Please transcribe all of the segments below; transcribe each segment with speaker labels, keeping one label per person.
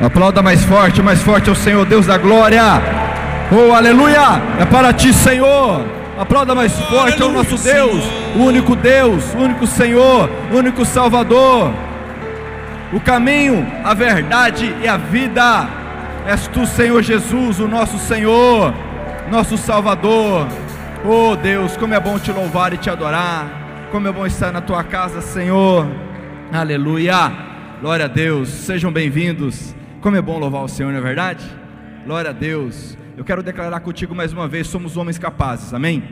Speaker 1: Aplauda mais forte, mais forte ao Senhor, Deus da glória. Oh, aleluia! É para ti, Senhor. Aplauda mais oh, forte ao nosso Deus, o único Deus, o único Senhor, o único Salvador. O caminho, a verdade e a vida. És tu, Senhor Jesus, o nosso Senhor, nosso Salvador. Oh Deus, como é bom te louvar e te adorar. Como é bom estar na tua casa, Senhor. Aleluia. Glória a Deus. Sejam bem-vindos. Como é bom louvar o Senhor, não é verdade? Glória a Deus. Eu quero declarar contigo mais uma vez: somos homens capazes, amém?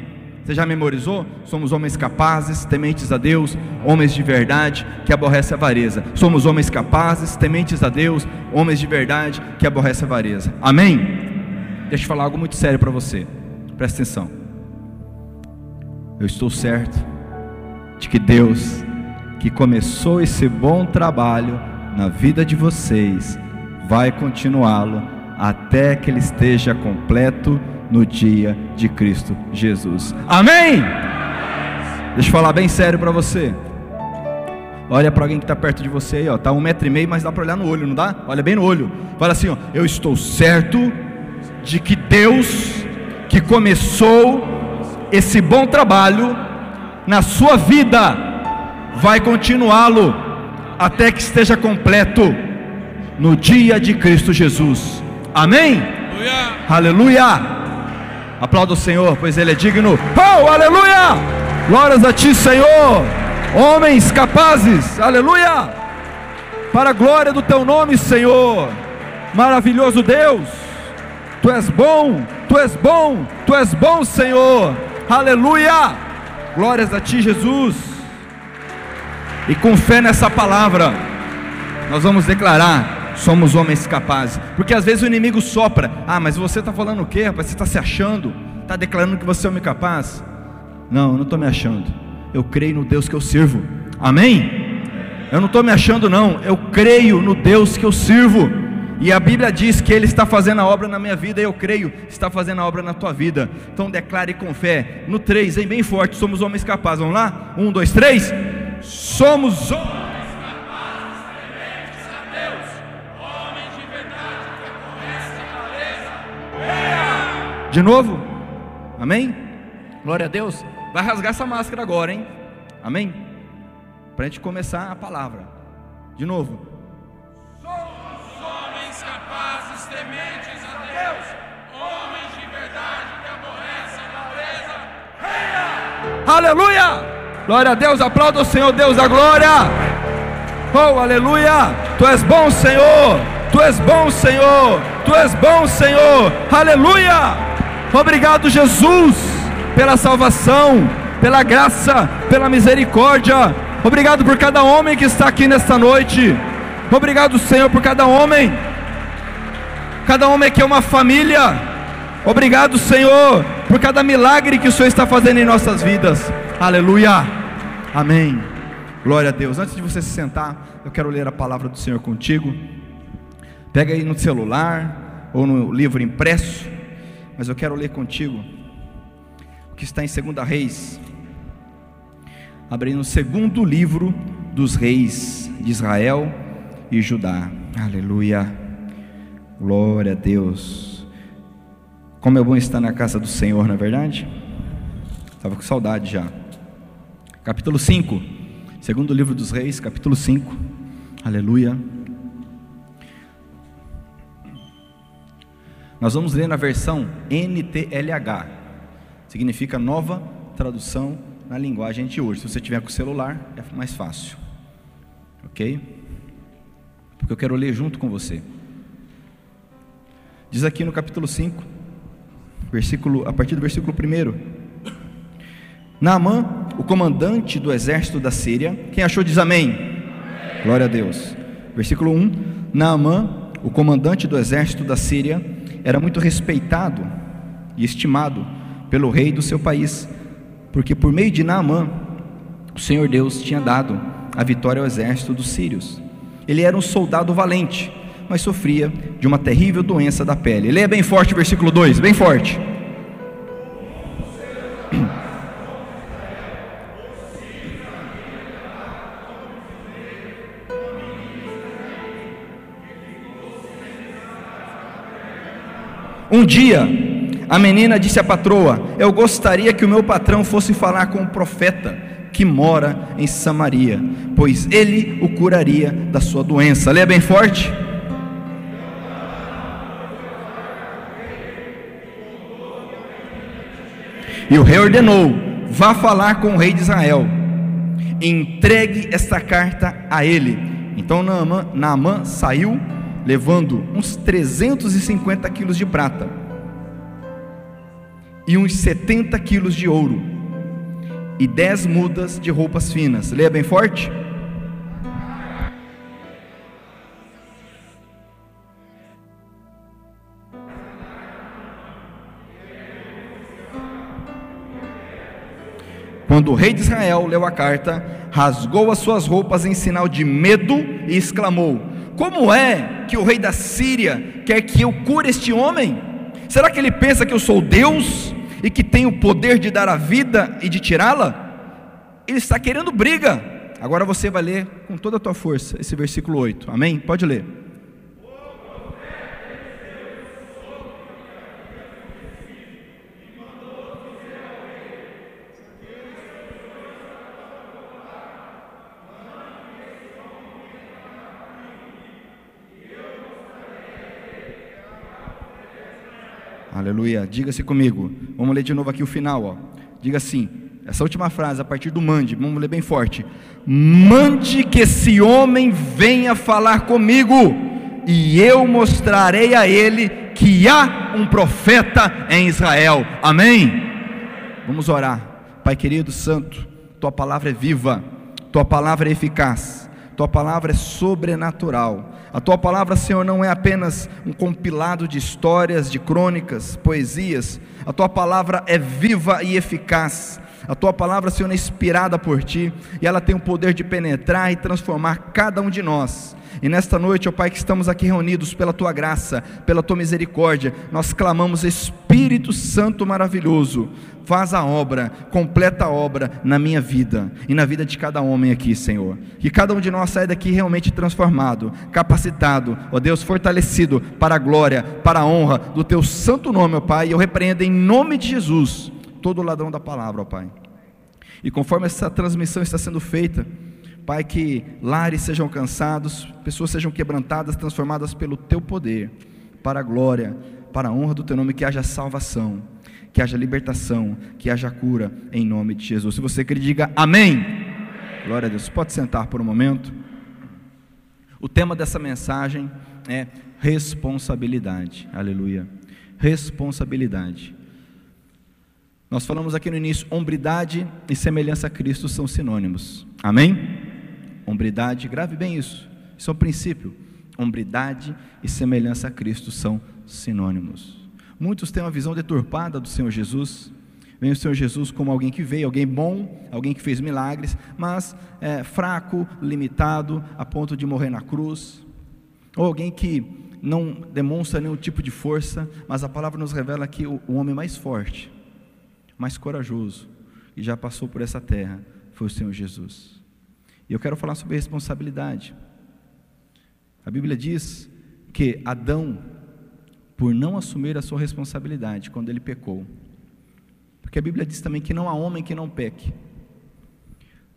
Speaker 1: Você já memorizou? Somos homens capazes, tementes a Deus, homens de verdade, que aborrecem a avareza. Somos homens capazes, tementes a Deus, homens de verdade, que aborrecem a avareza. Amém? Deixa eu falar algo muito sério para você. Presta atenção. Eu estou certo de que Deus, que começou esse bom trabalho na vida de vocês, vai continuá-lo até que ele esteja completo no dia de Cristo Jesus. Amém? Deixa eu falar bem sério para você. Olha para alguém que está perto de você aí, ó. Tá um metro e meio, mas dá para olhar no olho, não dá? Olha bem no olho. Fala assim, ó. Eu estou certo de que Deus que começou esse bom trabalho na sua vida vai continuá-lo até que esteja completo no dia de Cristo Jesus. Amém? Aleluia. aleluia. Aplauda o Senhor, pois Ele é digno. Oh, aleluia! Glórias a Ti, Senhor. Homens capazes, aleluia! Para a glória do Teu nome, Senhor. Maravilhoso Deus. Tu és bom, Tu és bom, Tu és bom, Senhor. Aleluia! Glórias a Ti, Jesus. E com fé nessa palavra, nós vamos declarar somos homens capazes. Porque às vezes o inimigo sopra: Ah, mas você está falando o quê, rapaz? Você está se achando? Está declarando que você é homem capaz? Não, eu não estou me achando. Eu creio no Deus que eu sirvo. Amém? Eu não estou me achando, não. Eu creio no Deus que eu sirvo. E a Bíblia diz que Ele está fazendo a obra na minha vida, e eu creio, está fazendo a obra na tua vida. Então declare com fé. No 3, hein, bem forte, somos homens capazes. Vamos lá? Um, dois, três. Somos homens. De novo? Amém? Glória a Deus. Vai rasgar essa máscara agora, hein? Amém? Para a gente começar a palavra. De novo.
Speaker 2: Somos homens capazes, tementes a Deus, homens de verdade que aborrecem a natureza.
Speaker 1: Aleluia! Glória a Deus, aplauda o Senhor, Deus da glória. Oh, aleluia! Tu és bom, Senhor. Tu és bom, Senhor. Tu és bom, Senhor. Aleluia! Obrigado, Jesus, pela salvação, pela graça, pela misericórdia. Obrigado por cada homem que está aqui nesta noite. Obrigado, Senhor, por cada homem. Cada homem aqui é uma família. Obrigado, Senhor, por cada milagre que o Senhor está fazendo em nossas vidas. Aleluia. Amém. Glória a Deus. Antes de você se sentar, eu quero ler a palavra do Senhor contigo. Pega aí no celular ou no livro impresso mas eu quero ler contigo o que está em 2 Reis, abrindo no segundo livro dos reis de Israel e Judá. Aleluia, glória a Deus. Como é bom estar na casa do Senhor, não é verdade? Estava com saudade já. Capítulo 5, segundo livro dos reis, capítulo 5. Aleluia. Nós vamos ler na versão NTLH, significa nova tradução na linguagem de hoje. Se você tiver com o celular, é mais fácil, ok? Porque eu quero ler junto com você. Diz aqui no capítulo 5, versículo, a partir do versículo 1. Naamã, o comandante do exército da Síria, quem achou diz amém. Glória a Deus. Versículo 1: Naamã, o comandante do exército da Síria, era muito respeitado e estimado pelo rei do seu país, porque por meio de Naamã, o Senhor Deus tinha dado a vitória ao exército dos sírios. Ele era um soldado valente, mas sofria de uma terrível doença da pele. Leia bem forte o versículo 2, bem forte. Um dia, a menina disse à patroa: Eu gostaria que o meu patrão fosse falar com o profeta que mora em Samaria, pois ele o curaria da sua doença. Leia bem forte. E o rei ordenou: Vá falar com o rei de Israel. Entregue esta carta a ele. Então Naamã, Naamã saiu levando uns 350 quilos de prata e uns 70 quilos de ouro e 10 mudas de roupas finas. Leia bem forte. Quando o rei de Israel leu a carta, rasgou as suas roupas em sinal de medo e exclamou: Como é que o rei da Síria quer que eu cure este homem? Será que ele pensa que eu sou Deus e que tenho o poder de dar a vida e de tirá-la? Ele está querendo briga. Agora você vai ler com toda a tua força esse versículo 8. Amém? Pode ler. Aleluia. Diga-se comigo. Vamos ler de novo aqui o final, ó. Diga assim: essa última frase, a partir do mande, vamos ler bem forte. Mande que esse homem venha falar comigo, e eu mostrarei a ele que há um profeta em Israel. Amém? Vamos orar. Pai querido, santo, tua palavra é viva, tua palavra é eficaz, tua palavra é sobrenatural. A tua palavra, Senhor, não é apenas um compilado de histórias, de crônicas, poesias. A tua palavra é viva e eficaz. A tua palavra, Senhor, é inspirada por ti e ela tem o poder de penetrar e transformar cada um de nós. E nesta noite, ó Pai, que estamos aqui reunidos pela tua graça, pela tua misericórdia, nós clamamos, Espírito Santo maravilhoso, faz a obra, completa a obra na minha vida e na vida de cada homem aqui, Senhor. Que cada um de nós saia daqui realmente transformado, capacitado, ó Deus, fortalecido para a glória, para a honra do teu santo nome, ó Pai. E eu repreendo em nome de Jesus todo ladrão da palavra, ó Pai. E conforme essa transmissão está sendo feita, Pai, que lares sejam alcançados, pessoas sejam quebrantadas, transformadas pelo Teu poder, para a glória, para a honra do Teu nome, que haja salvação, que haja libertação, que haja cura, em nome de Jesus. Se você quer, diga amém. Glória a Deus. Pode sentar por um momento. O tema dessa mensagem é responsabilidade. Aleluia. Responsabilidade. Nós falamos aqui no início, hombridade e semelhança a Cristo são sinônimos. Amém? Hombridade, grave bem isso, isso é um princípio. Hombridade e semelhança a Cristo são sinônimos. Muitos têm uma visão deturpada do Senhor Jesus, Vem o Senhor Jesus como alguém que veio, alguém bom, alguém que fez milagres, mas é, fraco, limitado, a ponto de morrer na cruz, ou alguém que não demonstra nenhum tipo de força, mas a palavra nos revela que o, o homem mais forte, mais corajoso, e já passou por essa terra, foi o Senhor Jesus. E eu quero falar sobre responsabilidade. A Bíblia diz que Adão, por não assumir a sua responsabilidade quando ele pecou, porque a Bíblia diz também que não há homem que não peque,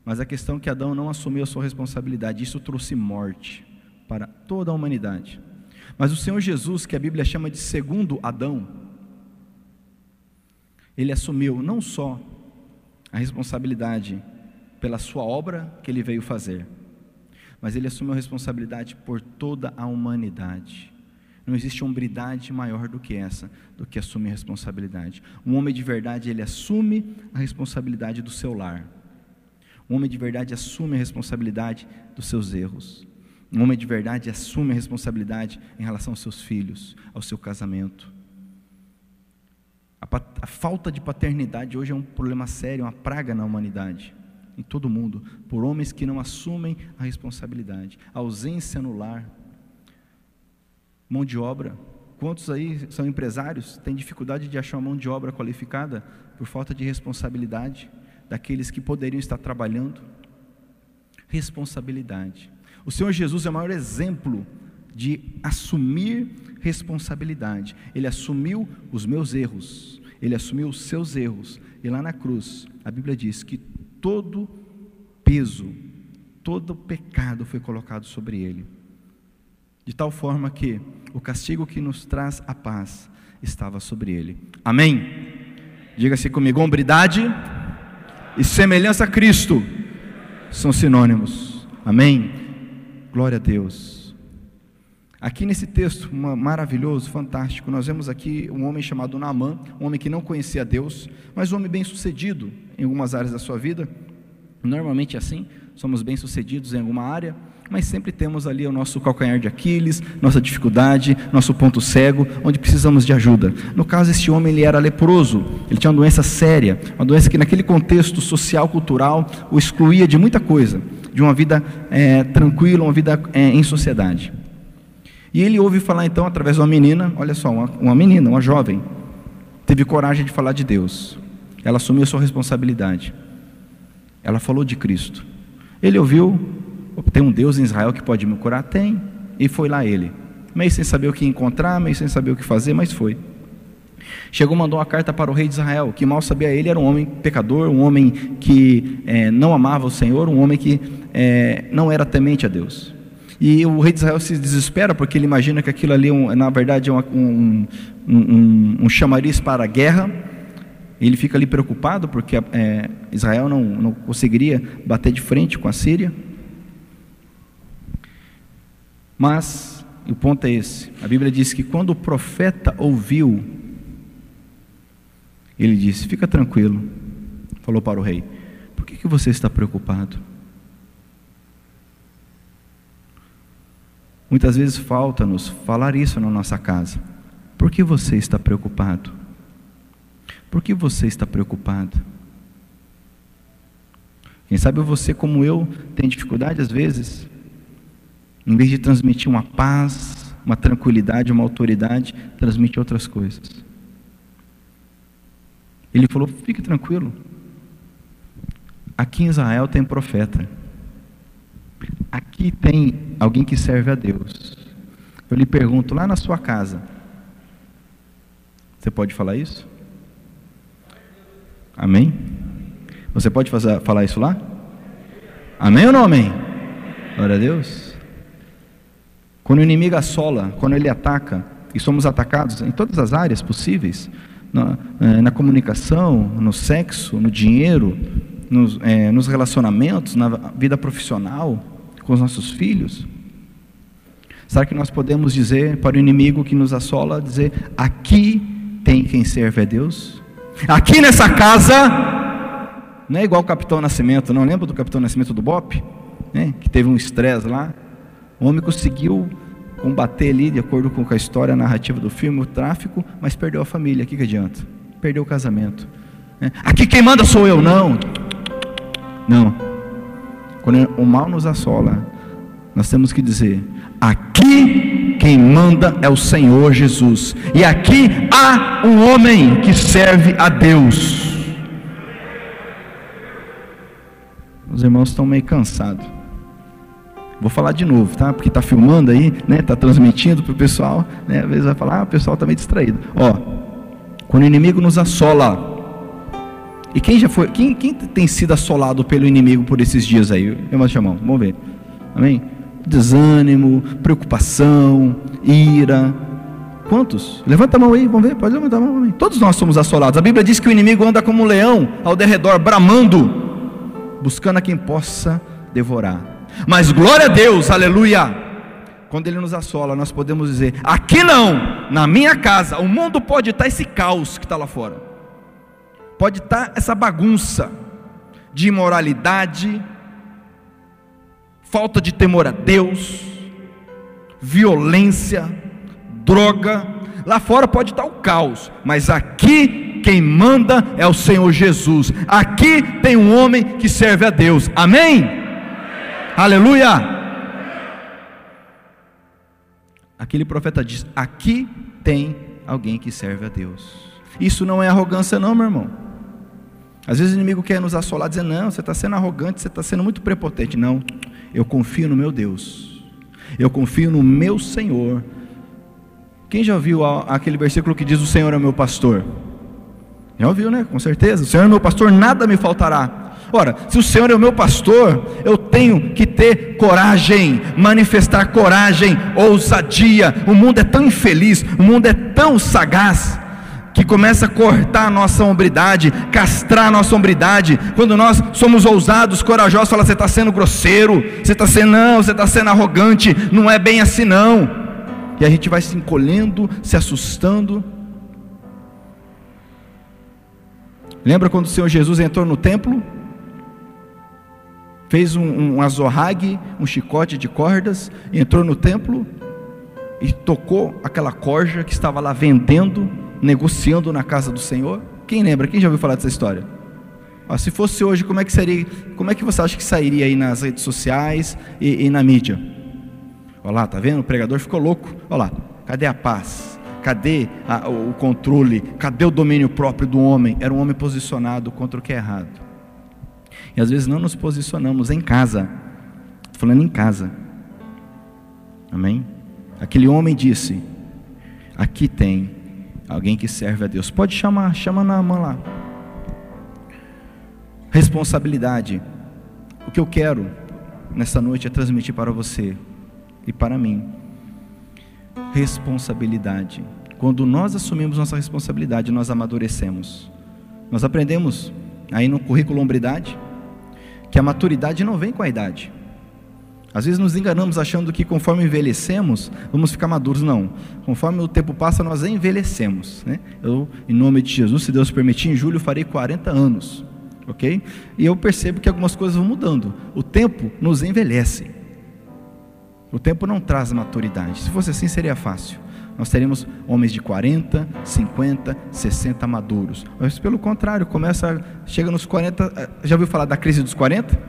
Speaker 1: mas a questão é que Adão não assumiu a sua responsabilidade, isso trouxe morte para toda a humanidade. Mas o Senhor Jesus, que a Bíblia chama de segundo Adão, ele assumiu não só a responsabilidade pela sua obra que ele veio fazer, mas ele assumiu a responsabilidade por toda a humanidade. Não existe hombridade maior do que essa, do que assumir a responsabilidade. Um homem de verdade, ele assume a responsabilidade do seu lar. Um homem de verdade assume a responsabilidade dos seus erros. Um homem de verdade assume a responsabilidade em relação aos seus filhos, ao seu casamento. A, a falta de paternidade hoje é um problema sério, uma praga na humanidade em todo mundo, por homens que não assumem a responsabilidade. A ausência no lar, mão de obra. Quantos aí são empresários, têm dificuldade de achar mão de obra qualificada por falta de responsabilidade daqueles que poderiam estar trabalhando? Responsabilidade. O Senhor Jesus é o maior exemplo de assumir responsabilidade. Ele assumiu os meus erros, ele assumiu os seus erros. E lá na cruz, a Bíblia diz que todo peso, todo pecado foi colocado sobre ele. De tal forma que o castigo que nos traz a paz estava sobre ele. Amém? Diga-se comigo: hombridade e semelhança a Cristo são sinônimos. Amém? Glória a Deus. Aqui nesse texto maravilhoso, fantástico, nós vemos aqui um homem chamado Naamã, um homem que não conhecia Deus, mas um homem bem sucedido em algumas áreas da sua vida. Normalmente assim, somos bem sucedidos em alguma área, mas sempre temos ali o nosso calcanhar de Aquiles, nossa dificuldade, nosso ponto cego, onde precisamos de ajuda. No caso, este homem ele era leproso, ele tinha uma doença séria, uma doença que naquele contexto social, cultural, o excluía de muita coisa, de uma vida é, tranquila, uma vida é, em sociedade. E ele ouve falar então através de uma menina, olha só, uma, uma menina, uma jovem, teve coragem de falar de Deus. Ela assumiu sua responsabilidade. Ela falou de Cristo. Ele ouviu, tem um Deus em Israel que pode me curar? Tem. E foi lá ele. Meio sem saber o que encontrar, meio sem saber o que fazer, mas foi. Chegou, mandou uma carta para o rei de Israel, que mal sabia ele, era um homem pecador, um homem que é, não amava o Senhor, um homem que é, não era temente a Deus. E o rei de Israel se desespera, porque ele imagina que aquilo ali, na verdade, é um, um, um, um chamariz para a guerra. Ele fica ali preocupado, porque é, Israel não, não conseguiria bater de frente com a Síria. Mas o ponto é esse: a Bíblia diz que quando o profeta ouviu, ele disse: Fica tranquilo. Falou para o rei: Por que, que você está preocupado? Muitas vezes falta-nos falar isso na nossa casa. Por que você está preocupado? Por que você está preocupado? Quem sabe você, como eu, tem dificuldade às vezes em vez de transmitir uma paz, uma tranquilidade, uma autoridade, transmite outras coisas. Ele falou: fique tranquilo. Aqui em Israel tem profeta. Aqui tem alguém que serve a Deus. Eu lhe pergunto, lá na sua casa, você pode falar isso? Amém? Você pode fazer, falar isso lá? Amém ou não amém? Glória a Deus. Quando o inimigo assola, quando ele ataca, e somos atacados em todas as áreas possíveis na, é, na comunicação, no sexo, no dinheiro, nos, é, nos relacionamentos, na vida profissional, com os nossos filhos. Será que nós podemos dizer para o inimigo que nos assola, dizer, aqui tem quem serve a Deus? Aqui nessa casa, não é igual o Capitão Nascimento, não lembra do Capitão Nascimento do BOP? Né? Que teve um estresse lá, o homem conseguiu combater ali, de acordo com a história, a narrativa do filme, o tráfico, mas perdeu a família. O que, que adianta? Perdeu o casamento. É. Aqui quem manda sou eu, não. Não. Quando o mal nos assola, nós temos que dizer: aqui quem manda é o Senhor Jesus. E aqui há um homem que serve a Deus. Os irmãos estão meio cansados. Vou falar de novo, tá? Porque está filmando aí, né? Está transmitindo para o pessoal, né? Às vezes vai falar, ah, o pessoal está meio distraído. Ó, quando o inimigo nos assola, e quem já foi, quem, quem tem sido assolado pelo inimigo por esses dias aí? Eu vou chamar, vamos ver. Amém? Desânimo, preocupação, ira. Quantos? Levanta a mão aí, vamos ver, pode levantar a mão. Amém. Todos nós somos assolados. A Bíblia diz que o inimigo anda como um leão ao derredor, bramando, buscando a quem possa devorar. Mas glória a Deus, aleluia. Quando Ele nos assola, nós podemos dizer: aqui não, na minha casa, o mundo pode estar esse caos que está lá fora, pode estar essa bagunça de imoralidade, falta de temor a Deus, violência, droga. Lá fora pode estar o caos, mas aqui quem manda é o Senhor Jesus. Aqui tem um homem que serve a Deus. Amém? Aleluia! Aquele profeta diz: Aqui tem alguém que serve a Deus. Isso não é arrogância, não, meu irmão. Às vezes o inimigo quer nos assolar, dizendo: Não, você está sendo arrogante, você está sendo muito prepotente. Não, eu confio no meu Deus, eu confio no meu Senhor, Quem já ouviu aquele versículo que diz: O Senhor é meu pastor? Já ouviu, né? Com certeza. O Senhor é meu pastor, nada me faltará. Ora, se o Senhor é o meu pastor, eu tenho que ter coragem, manifestar coragem, ousadia. O mundo é tão infeliz, o mundo é tão sagaz que começa a cortar a nossa hombridade, castrar a nossa hombridade. Quando nós somos ousados, corajosos, fala: você está sendo grosseiro, você está sendo não, você está sendo arrogante, não é bem assim não. E a gente vai se encolhendo, se assustando. Lembra quando o Senhor Jesus entrou no templo? Fez um, um azorrague, um chicote de cordas, entrou no templo e tocou aquela corja que estava lá vendendo negociando na casa do Senhor? Quem lembra? Quem já ouviu falar dessa história? Ó, se fosse hoje, como é que seria? Como é que você acha que sairia aí nas redes sociais e, e na mídia? Olha lá, tá vendo? O pregador ficou louco. Olha lá, cadê a paz? Cadê a, o controle? Cadê o domínio próprio do homem? Era um homem posicionado contra o que é errado. E às vezes não nos posicionamos em casa. Estou falando em casa. Amém? Aquele homem disse: Aqui tem Alguém que serve a Deus. Pode chamar, chama na mão lá. Responsabilidade. O que eu quero nessa noite é transmitir para você e para mim. Responsabilidade. Quando nós assumimos nossa responsabilidade, nós amadurecemos. Nós aprendemos aí no currículo hombridade que a maturidade não vem com a idade. Às vezes nos enganamos achando que conforme envelhecemos, vamos ficar maduros. Não. Conforme o tempo passa, nós envelhecemos. Né? Eu, em nome de Jesus, se Deus permitir, em julho farei 40 anos. Ok? E eu percebo que algumas coisas vão mudando. O tempo nos envelhece. O tempo não traz maturidade. Se fosse assim, seria fácil. Nós teríamos homens de 40, 50, 60 maduros. Mas pelo contrário, começa, chega nos 40. Eh, já ouviu falar da crise dos 40?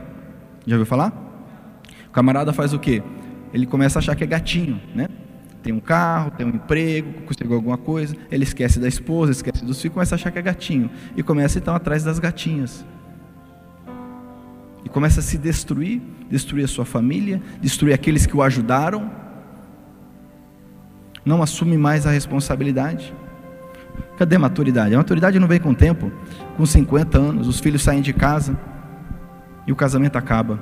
Speaker 1: Já ouviu falar? O camarada faz o quê? Ele começa a achar que é gatinho, né? Tem um carro, tem um emprego, conseguiu alguma coisa, ele esquece da esposa, esquece dos filhos, começa a achar que é gatinho. E começa então atrás das gatinhas. E começa a se destruir, destruir a sua família, destruir aqueles que o ajudaram. Não assume mais a responsabilidade. Cadê a maturidade? A maturidade não vem com o tempo. Com 50 anos, os filhos saem de casa e o casamento acaba.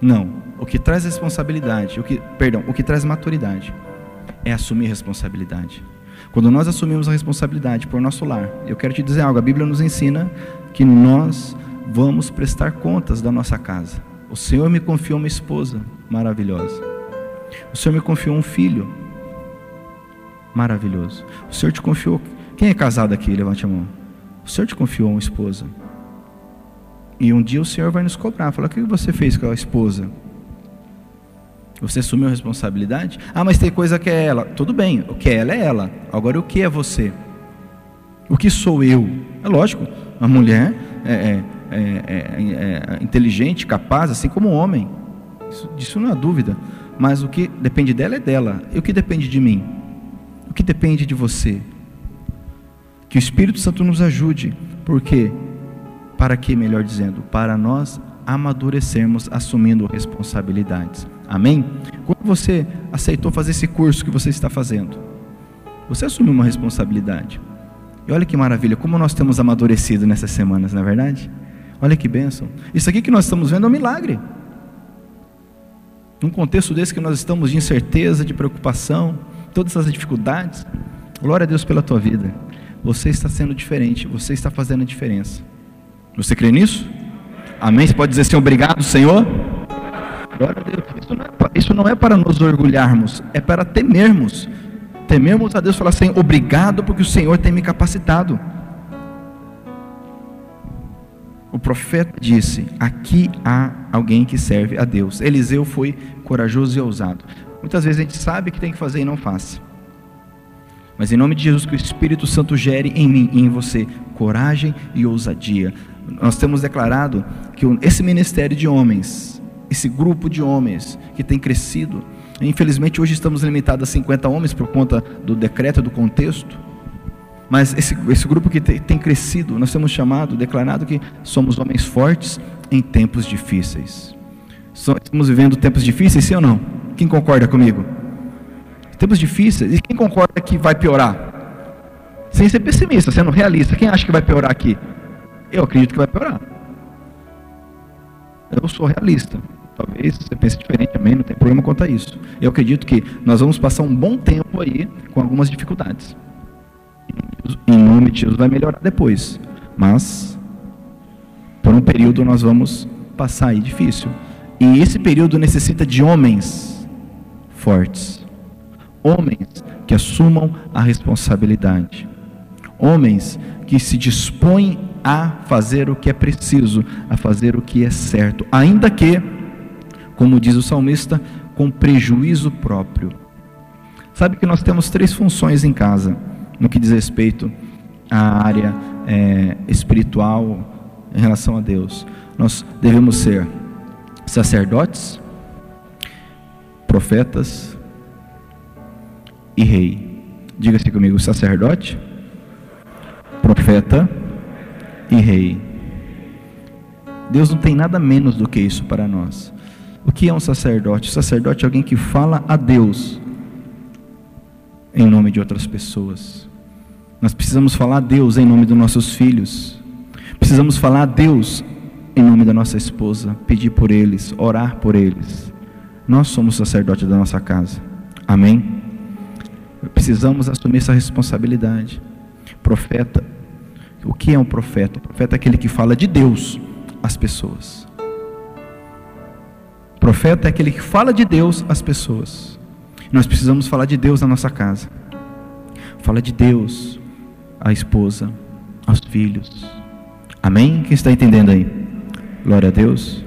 Speaker 1: Não. O que traz responsabilidade, o que, perdão, o que traz maturidade é assumir responsabilidade. Quando nós assumimos a responsabilidade por nosso lar, eu quero te dizer algo, a Bíblia nos ensina que nós vamos prestar contas da nossa casa. O Senhor me confiou uma esposa maravilhosa. O Senhor me confiou um filho maravilhoso. O Senhor te confiou. Quem é casado aqui? Levante a mão. O Senhor te confiou uma esposa. E um dia o Senhor vai nos cobrar. Falar: o que você fez com a esposa? Você assumiu a responsabilidade? Ah, mas tem coisa que é ela. Tudo bem, o que é ela é ela. Agora, o que é você? O que sou eu? É lógico, a mulher é, é, é, é inteligente, capaz, assim como o homem. Isso, disso não há dúvida. Mas o que depende dela é dela. E o que depende de mim? O que depende de você? Que o Espírito Santo nos ajude. Porque para que, melhor dizendo, para nós amadurecermos assumindo responsabilidades. Amém? Quando você aceitou fazer esse curso que você está fazendo, você assumiu uma responsabilidade. E olha que maravilha, como nós temos amadurecido nessas semanas, não é verdade? Olha que bênção. Isso aqui que nós estamos vendo é um milagre. Num contexto desse que nós estamos de incerteza, de preocupação, todas essas dificuldades, glória a Deus pela tua vida. Você está sendo diferente, você está fazendo a diferença. Você crê nisso? Amém? Você pode dizer assim, obrigado, Senhor? Glória a Deus. Isso não, é, isso não é para nos orgulharmos, é para temermos. Temermos a Deus falar assim, obrigado porque o Senhor tem me capacitado. O profeta disse: Aqui há alguém que serve a Deus. Eliseu foi corajoso e ousado. Muitas vezes a gente sabe que tem que fazer e não faz. Mas em nome de Jesus, que o Espírito Santo gere em mim e em você coragem e ousadia nós temos declarado que esse ministério de homens, esse grupo de homens que tem crescido, infelizmente hoje estamos limitados a 50 homens por conta do decreto, do contexto, mas esse, esse grupo que tem, tem crescido, nós temos chamado, declarado que somos homens fortes em tempos difíceis. Estamos vivendo tempos difíceis, sim ou não? Quem concorda comigo? Tempos difíceis. E quem concorda que vai piorar? Sem ser pessimista, sendo realista. Quem acha que vai piorar aqui? Eu acredito que vai piorar. Eu sou realista. Talvez você pense diferente também, não tem problema quanto a isso. Eu acredito que nós vamos passar um bom tempo aí com algumas dificuldades. Em nome de Jesus vai melhorar depois. Mas, por um período nós vamos passar aí difícil. E esse período necessita de homens fortes. Homens que assumam a responsabilidade. Homens que se dispõem a fazer o que é preciso, a fazer o que é certo, ainda que, como diz o salmista, com prejuízo próprio. Sabe que nós temos três funções em casa, no que diz respeito à área é, espiritual em relação a Deus. Nós devemos ser sacerdotes, profetas e rei. Diga-se comigo, sacerdote, profeta e rei. Deus não tem nada menos do que isso para nós. O que é um sacerdote? O sacerdote é alguém que fala a Deus em nome de outras pessoas. Nós precisamos falar a Deus em nome dos nossos filhos. Precisamos falar a Deus em nome da nossa esposa, pedir por eles, orar por eles. Nós somos sacerdote da nossa casa. Amém? Precisamos assumir essa responsabilidade. Profeta, o que é um profeta? O profeta é aquele que fala de Deus às pessoas. O profeta é aquele que fala de Deus às pessoas. Nós precisamos falar de Deus na nossa casa. Fala de Deus à esposa, aos filhos. Amém? Quem está entendendo aí? Glória a Deus.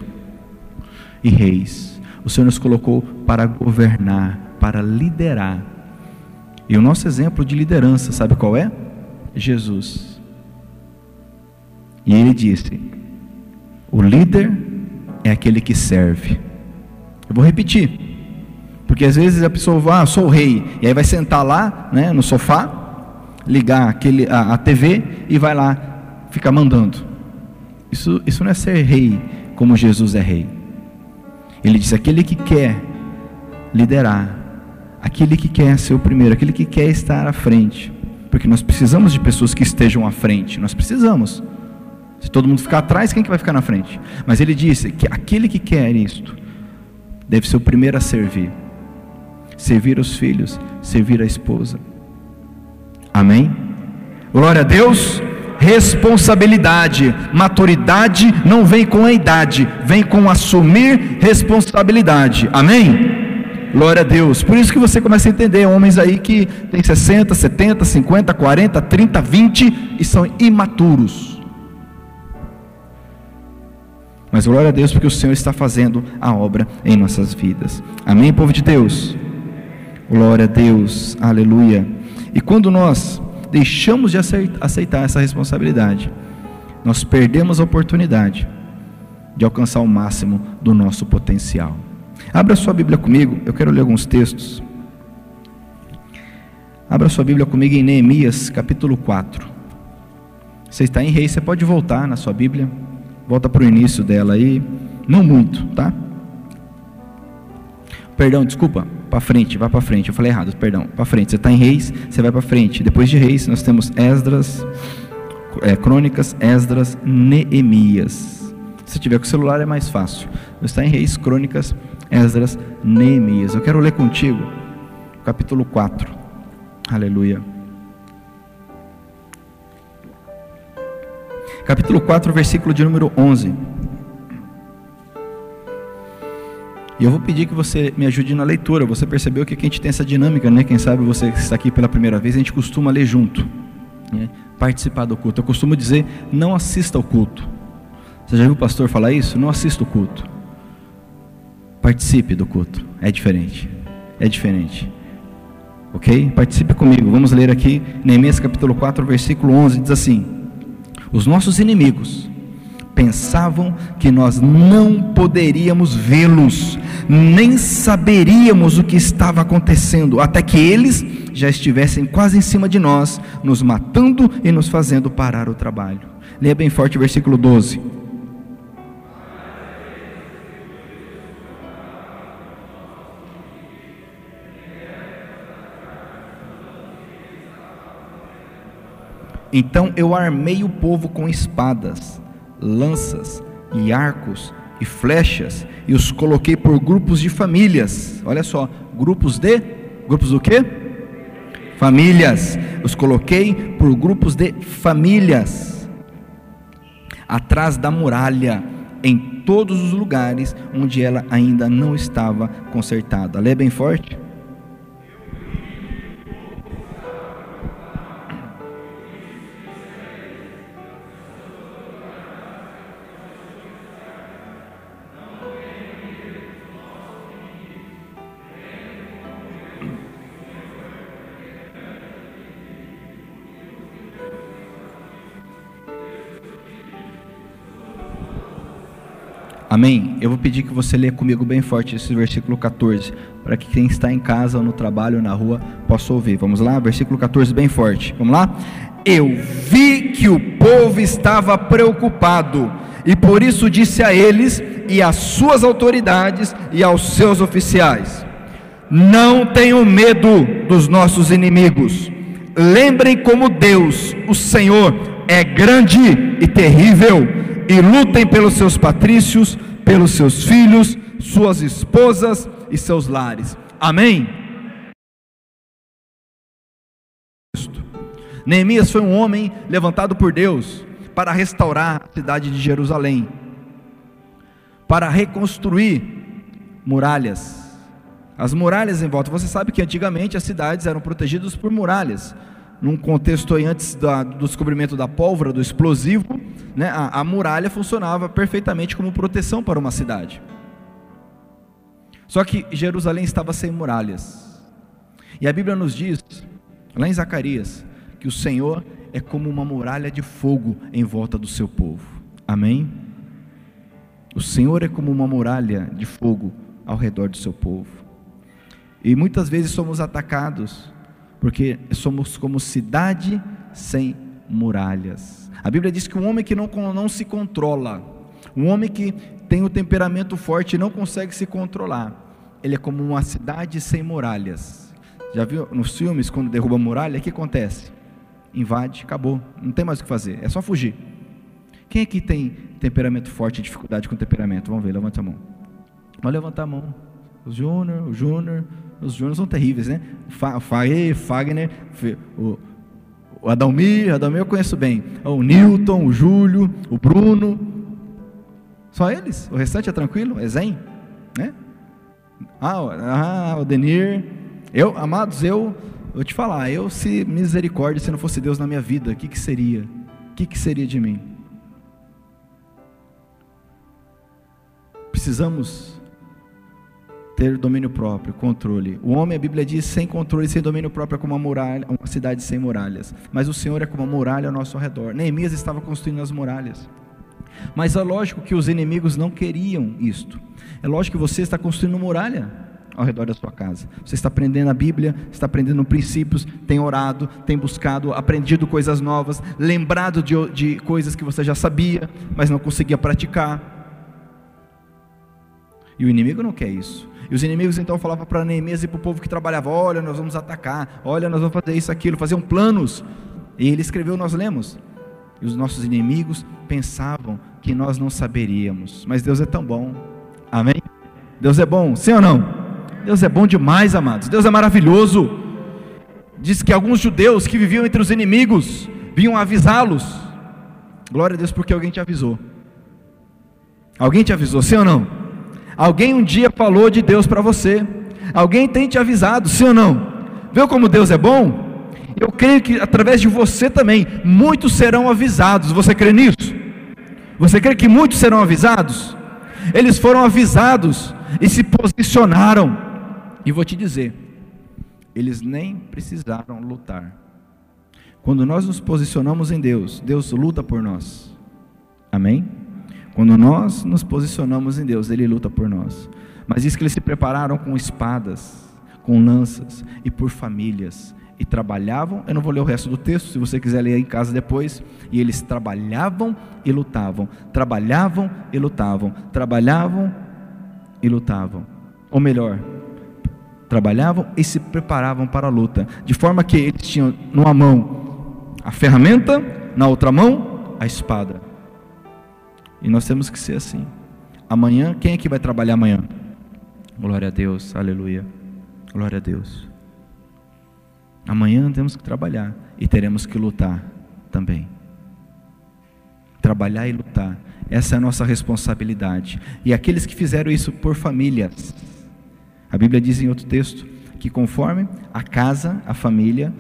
Speaker 1: E reis. O Senhor nos colocou para governar, para liderar. E o nosso exemplo de liderança, sabe qual é? Jesus. E ele disse: O líder é aquele que serve. Eu vou repetir. Porque às vezes a pessoa vai, ah, sou o rei, e aí vai sentar lá, né, no sofá, ligar aquele, a, a TV e vai lá ficar mandando. Isso, isso não é ser rei como Jesus é rei. Ele disse: aquele que quer liderar, aquele que quer ser o primeiro, aquele que quer estar à frente, porque nós precisamos de pessoas que estejam à frente, nós precisamos. Se todo mundo ficar atrás, quem que vai ficar na frente? Mas ele disse que aquele que quer isto deve ser o primeiro a servir. Servir os filhos, servir a esposa. Amém? Glória a Deus. Responsabilidade, maturidade não vem com a idade, vem com assumir responsabilidade. Amém? Glória a Deus. Por isso que você começa a entender homens aí que têm 60, 70, 50, 40, 30, 20 e são imaturos mas glória a Deus porque o Senhor está fazendo a obra em nossas vidas. Amém, povo de Deus? Glória a Deus, aleluia. E quando nós deixamos de aceitar essa responsabilidade, nós perdemos a oportunidade de alcançar o máximo do nosso potencial. Abra sua Bíblia comigo, eu quero ler alguns textos. Abra sua Bíblia comigo em Neemias, capítulo 4. Você está em rei, você pode voltar na sua Bíblia. Volta para o início dela aí. Não muito, tá? Perdão, desculpa. Para frente, vai para frente. Eu falei errado, perdão. Para frente. Você está em Reis, você vai para frente. Depois de Reis, nós temos Esdras, é, Crônicas, Esdras, Neemias. Se tiver com o celular é mais fácil. Está em Reis, Crônicas, Esdras, Neemias. Eu quero ler contigo, capítulo 4. Aleluia. capítulo 4, versículo de número 11. E eu vou pedir que você me ajude na leitura. Você percebeu que aqui a gente tem essa dinâmica, né? Quem sabe você está aqui pela primeira vez, a gente costuma ler junto, né? participar do culto. Eu costumo dizer, não assista ao culto. Você já viu o pastor falar isso? Não assista o culto. Participe do culto. É diferente. É diferente. Ok? Participe comigo. Vamos ler aqui Neemias capítulo 4, versículo 11. Diz assim: os nossos inimigos pensavam que nós não poderíamos vê-los, nem saberíamos o que estava acontecendo, até que eles já estivessem quase em cima de nós, nos matando e nos fazendo parar o trabalho. Leia bem forte o versículo 12. Então eu armei o povo com espadas, lanças e arcos e flechas e os coloquei por grupos de famílias. Olha só, grupos de grupos do quê? Famílias. Os coloquei por grupos de famílias atrás da muralha em todos os lugares onde ela ainda não estava consertada. Lê bem forte. Amém? Eu vou pedir que você leia comigo bem forte esse versículo 14, para que quem está em casa ou no trabalho ou na rua possa ouvir. Vamos lá? Versículo 14, bem forte. Vamos lá? Eu vi que o povo estava preocupado, e por isso disse a eles e às suas autoridades e aos seus oficiais: Não tenham medo dos nossos inimigos. Lembrem como Deus, o Senhor, é grande e terrível, e lutem pelos seus patrícios pelos seus filhos, suas esposas e seus lares. Amém? Neemias foi um homem levantado por Deus para restaurar a cidade de Jerusalém, para reconstruir muralhas. As muralhas em volta. Você sabe que antigamente as cidades eram protegidas por muralhas num contexto aí antes da, do descobrimento da pólvora, do explosivo, né, a, a muralha funcionava perfeitamente como proteção para uma cidade. Só que Jerusalém estava sem muralhas. E a Bíblia nos diz, lá em Zacarias, que o Senhor é como uma muralha de fogo em volta do seu povo. Amém? O Senhor é como uma muralha de fogo ao redor do seu povo. E muitas vezes somos atacados porque somos como cidade sem muralhas. A Bíblia diz que um homem que não, não se controla, um homem que tem o temperamento forte e não consegue se controlar, ele é como uma cidade sem muralhas. Já viu nos filmes quando derruba a muralha, o que acontece? Invade, acabou, não tem mais o que fazer, é só fugir. Quem aqui tem temperamento forte dificuldade com temperamento? Vamos ver, levanta a mão. Vamos levantar a mão. O Júnior, o Júnior, os Júnior são terríveis, né? Faê, Fagner, o, o Adalmir, Adalmir eu conheço bem. O Newton, o Júlio, o Bruno. Só eles? O restante é tranquilo? É zen? Né? Ah, ah, o Denir. Eu, amados, eu vou te falar, eu se misericórdia, se não fosse Deus na minha vida, o que, que seria? O que, que seria de mim? Precisamos ter domínio próprio, controle. O homem, a Bíblia diz, sem controle, sem domínio próprio é como uma muralha, uma cidade sem muralhas. Mas o Senhor é como uma muralha ao nosso redor. Neemias estava construindo as muralhas. Mas é lógico que os inimigos não queriam isto. É lógico que você está construindo muralha ao redor da sua casa. Você está aprendendo a Bíblia, está aprendendo princípios, tem orado, tem buscado, aprendido coisas novas, lembrado de, de coisas que você já sabia, mas não conseguia praticar. E o inimigo não quer isso. E os inimigos então falavam para Neemias e para o povo que trabalhava: Olha, nós vamos atacar, olha, nós vamos fazer isso, aquilo, faziam planos. E ele escreveu, nós lemos. E os nossos inimigos pensavam que nós não saberíamos. Mas Deus é tão bom. Amém? Deus é bom, sim ou não? Deus é bom demais, amados. Deus é maravilhoso. Diz que alguns judeus que viviam entre os inimigos vinham avisá-los. Glória a Deus porque alguém te avisou. Alguém te avisou, sim ou não? Alguém um dia falou de Deus para você. Alguém tem te avisado, sim ou não? Viu como Deus é bom? Eu creio que através de você também, muitos serão avisados. Você crê nisso? Você crê que muitos serão avisados? Eles foram avisados e se posicionaram. E vou te dizer, eles nem precisaram lutar. Quando nós nos posicionamos em Deus, Deus luta por nós. Amém? Quando nós nos posicionamos em Deus, Ele luta por nós. Mas diz que eles se prepararam com espadas, com lanças e por famílias. E trabalhavam, eu não vou ler o resto do texto, se você quiser ler em casa depois. E eles trabalhavam e lutavam, trabalhavam e lutavam, trabalhavam e lutavam. Ou melhor, trabalhavam e se preparavam para a luta, de forma que eles tinham numa mão a ferramenta, na outra mão, a espada. E nós temos que ser assim. Amanhã, quem é que vai trabalhar amanhã? Glória a Deus, aleluia. Glória a Deus. Amanhã temos que trabalhar e teremos que lutar também. Trabalhar e lutar. Essa é a nossa responsabilidade. E aqueles que fizeram isso por famílias. A Bíblia diz em outro texto que conforme a casa, a família,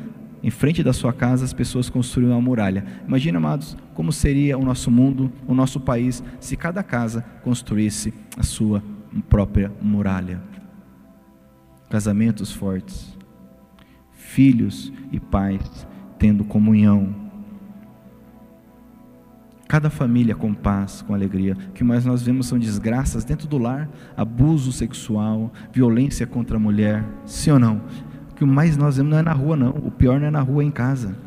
Speaker 1: em frente da sua casa as pessoas construíram uma muralha. Imagina, amados, como seria o nosso mundo, o nosso país, se cada casa construísse a sua própria muralha. Casamentos fortes, filhos e pais tendo comunhão, Cada família com paz, com alegria. O que mais nós vemos são desgraças dentro do lar, abuso sexual, violência contra a mulher. Sim ou não? O que mais nós vemos não é na rua, não. O pior não é na rua, é em casa.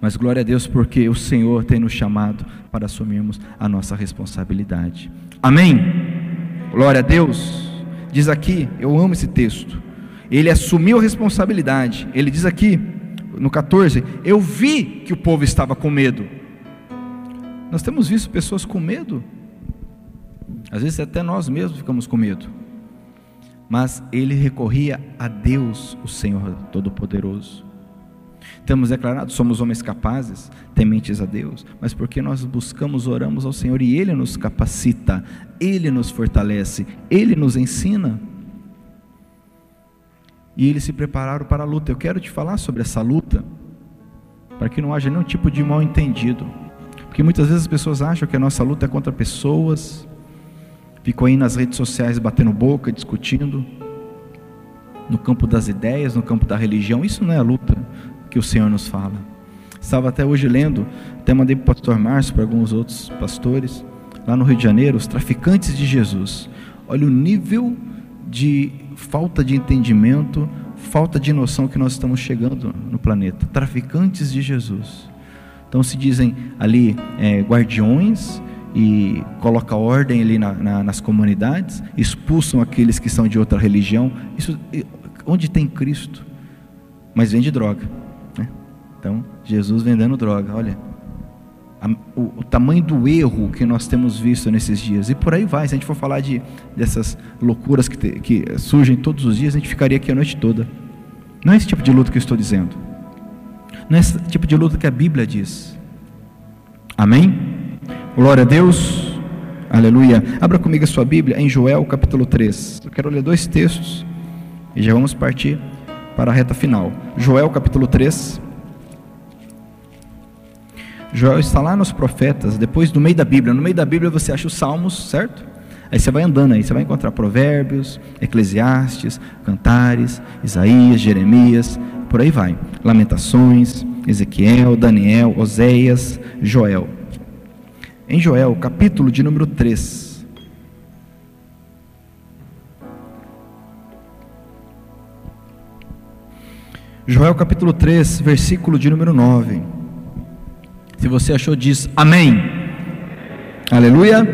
Speaker 1: Mas glória a Deus, porque o Senhor tem nos chamado para assumirmos a nossa responsabilidade. Amém? Glória a Deus. Diz aqui, eu amo esse texto. Ele assumiu a responsabilidade. Ele diz aqui, no 14: Eu vi que o povo estava com medo nós temos visto pessoas com medo. Às vezes até nós mesmos ficamos com medo. Mas ele recorria a Deus, o Senhor Todo-Poderoso. Temos declarado, somos homens capazes, tementes a Deus, mas porque nós buscamos, oramos ao Senhor e Ele nos capacita, Ele nos fortalece, Ele nos ensina. E eles se prepararam para a luta. Eu quero te falar sobre essa luta, para que não haja nenhum tipo de mal entendido. Porque muitas vezes as pessoas acham que a nossa luta é contra pessoas, ficam aí nas redes sociais batendo boca, discutindo, no campo das ideias, no campo da religião. Isso não é a luta que o Senhor nos fala. Estava até hoje lendo, até mandei para o pastor Márcio, para alguns outros pastores, lá no Rio de Janeiro, os traficantes de Jesus. Olha o nível de falta de entendimento, falta de noção que nós estamos chegando no planeta. Traficantes de Jesus. Então se dizem ali é, guardiões e coloca ordem ali na, na, nas comunidades, expulsam aqueles que são de outra religião. Isso onde tem Cristo, mas vende droga. Né? Então Jesus vendendo droga, olha. A, o, o, tamanho do erro que nós temos visto nesses dias. E por aí vai, se a gente for falar de, dessas loucuras que, te, que surgem todos os dias, a gente ficaria aqui a noite toda. Não é esse tipo de luta que eu estou dizendo. Não é esse tipo de luta que a Bíblia diz. Amém? Glória a Deus. Aleluia. Abra comigo a sua Bíblia em Joel capítulo 3. Eu quero ler dois textos e já vamos partir para a reta final. Joel capítulo 3. Joel está lá nos profetas, depois do meio da Bíblia. No meio da Bíblia você acha os salmos, certo? Aí você vai andando aí, você vai encontrar Provérbios, Eclesiastes, Cantares, Isaías, Jeremias, por aí vai. Lamentações, Ezequiel, Daniel, Oséias, Joel. Em Joel, capítulo de número 3. Joel capítulo 3, versículo de número 9. Se você achou, diz amém. Aleluia.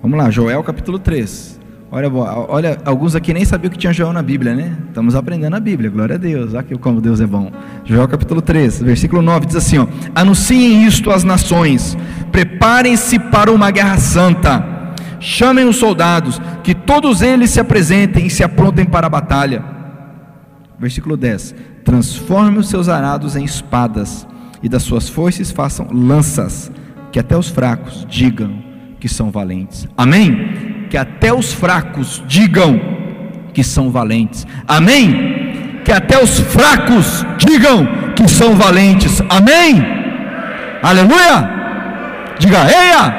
Speaker 1: Vamos lá, Joel capítulo 3. Olha, olha, alguns aqui nem sabiam que tinha Joel na Bíblia, né? Estamos aprendendo a Bíblia, glória a Deus. Olha como Deus é bom. Joel capítulo 3, versículo 9 diz assim: ó, Anunciem isto às nações, preparem-se para uma guerra santa, chamem os soldados, que todos eles se apresentem e se aprontem para a batalha. Versículo 10: Transforme os seus arados em espadas, e das suas foices façam lanças, que até os fracos digam que são valentes. Amém? Que até os fracos digam que são valentes. Amém? Que até os fracos digam que são valentes. Amém? Aleluia! Diga, eia!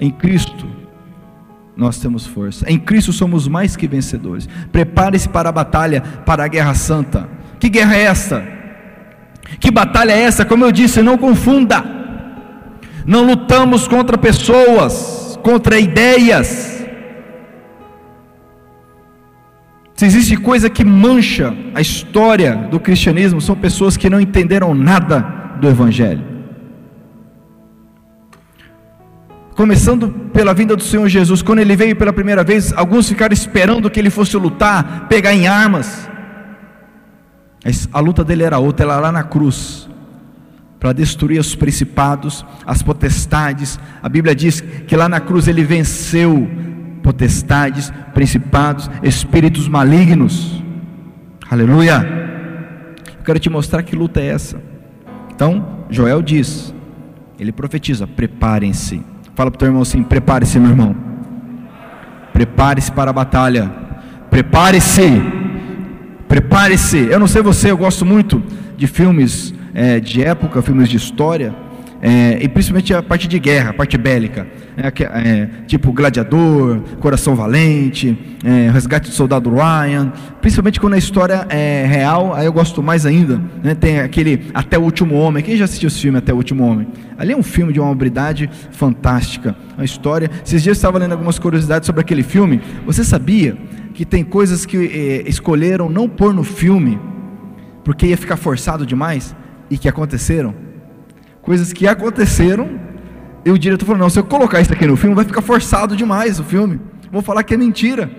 Speaker 1: Em Cristo nós temos força. Em Cristo somos mais que vencedores. Prepare-se para a batalha, para a guerra santa. Que guerra é essa? Que batalha é essa? Como eu disse, não confunda. Não lutamos contra pessoas, contra ideias. Se existe coisa que mancha a história do cristianismo, são pessoas que não entenderam nada do Evangelho. Começando pela vinda do Senhor Jesus, quando ele veio pela primeira vez, alguns ficaram esperando que ele fosse lutar, pegar em armas. A luta dele era outra, ela lá na cruz, para destruir os principados, as potestades. A Bíblia diz que lá na cruz ele venceu potestades, principados, espíritos malignos. Aleluia! Eu quero te mostrar que luta é essa. Então, Joel diz, ele profetiza: preparem-se. Fala para o teu irmão assim: prepare-se, meu irmão. Prepare-se para a batalha. Prepare-se. Prepare-se. Eu não sei você, eu gosto muito de filmes é, de época, filmes de história. É, e principalmente a parte de guerra, a parte bélica, é, é, tipo Gladiador, Coração Valente, é, Resgate do Soldado Ryan, principalmente quando a história é real, aí eu gosto mais ainda. Né? Tem aquele Até o Último Homem, quem já assistiu esse filme Até o Último Homem? Ali é um filme de uma habilidade fantástica, uma história. Esses dias eu estava lendo algumas curiosidades sobre aquele filme. Você sabia que tem coisas que é, escolheram não pôr no filme, porque ia ficar forçado demais, e que aconteceram? coisas que aconteceram, e o diretor falou: não, se eu colocar isso aqui no filme, vai ficar forçado demais o filme. Vou falar que é mentira.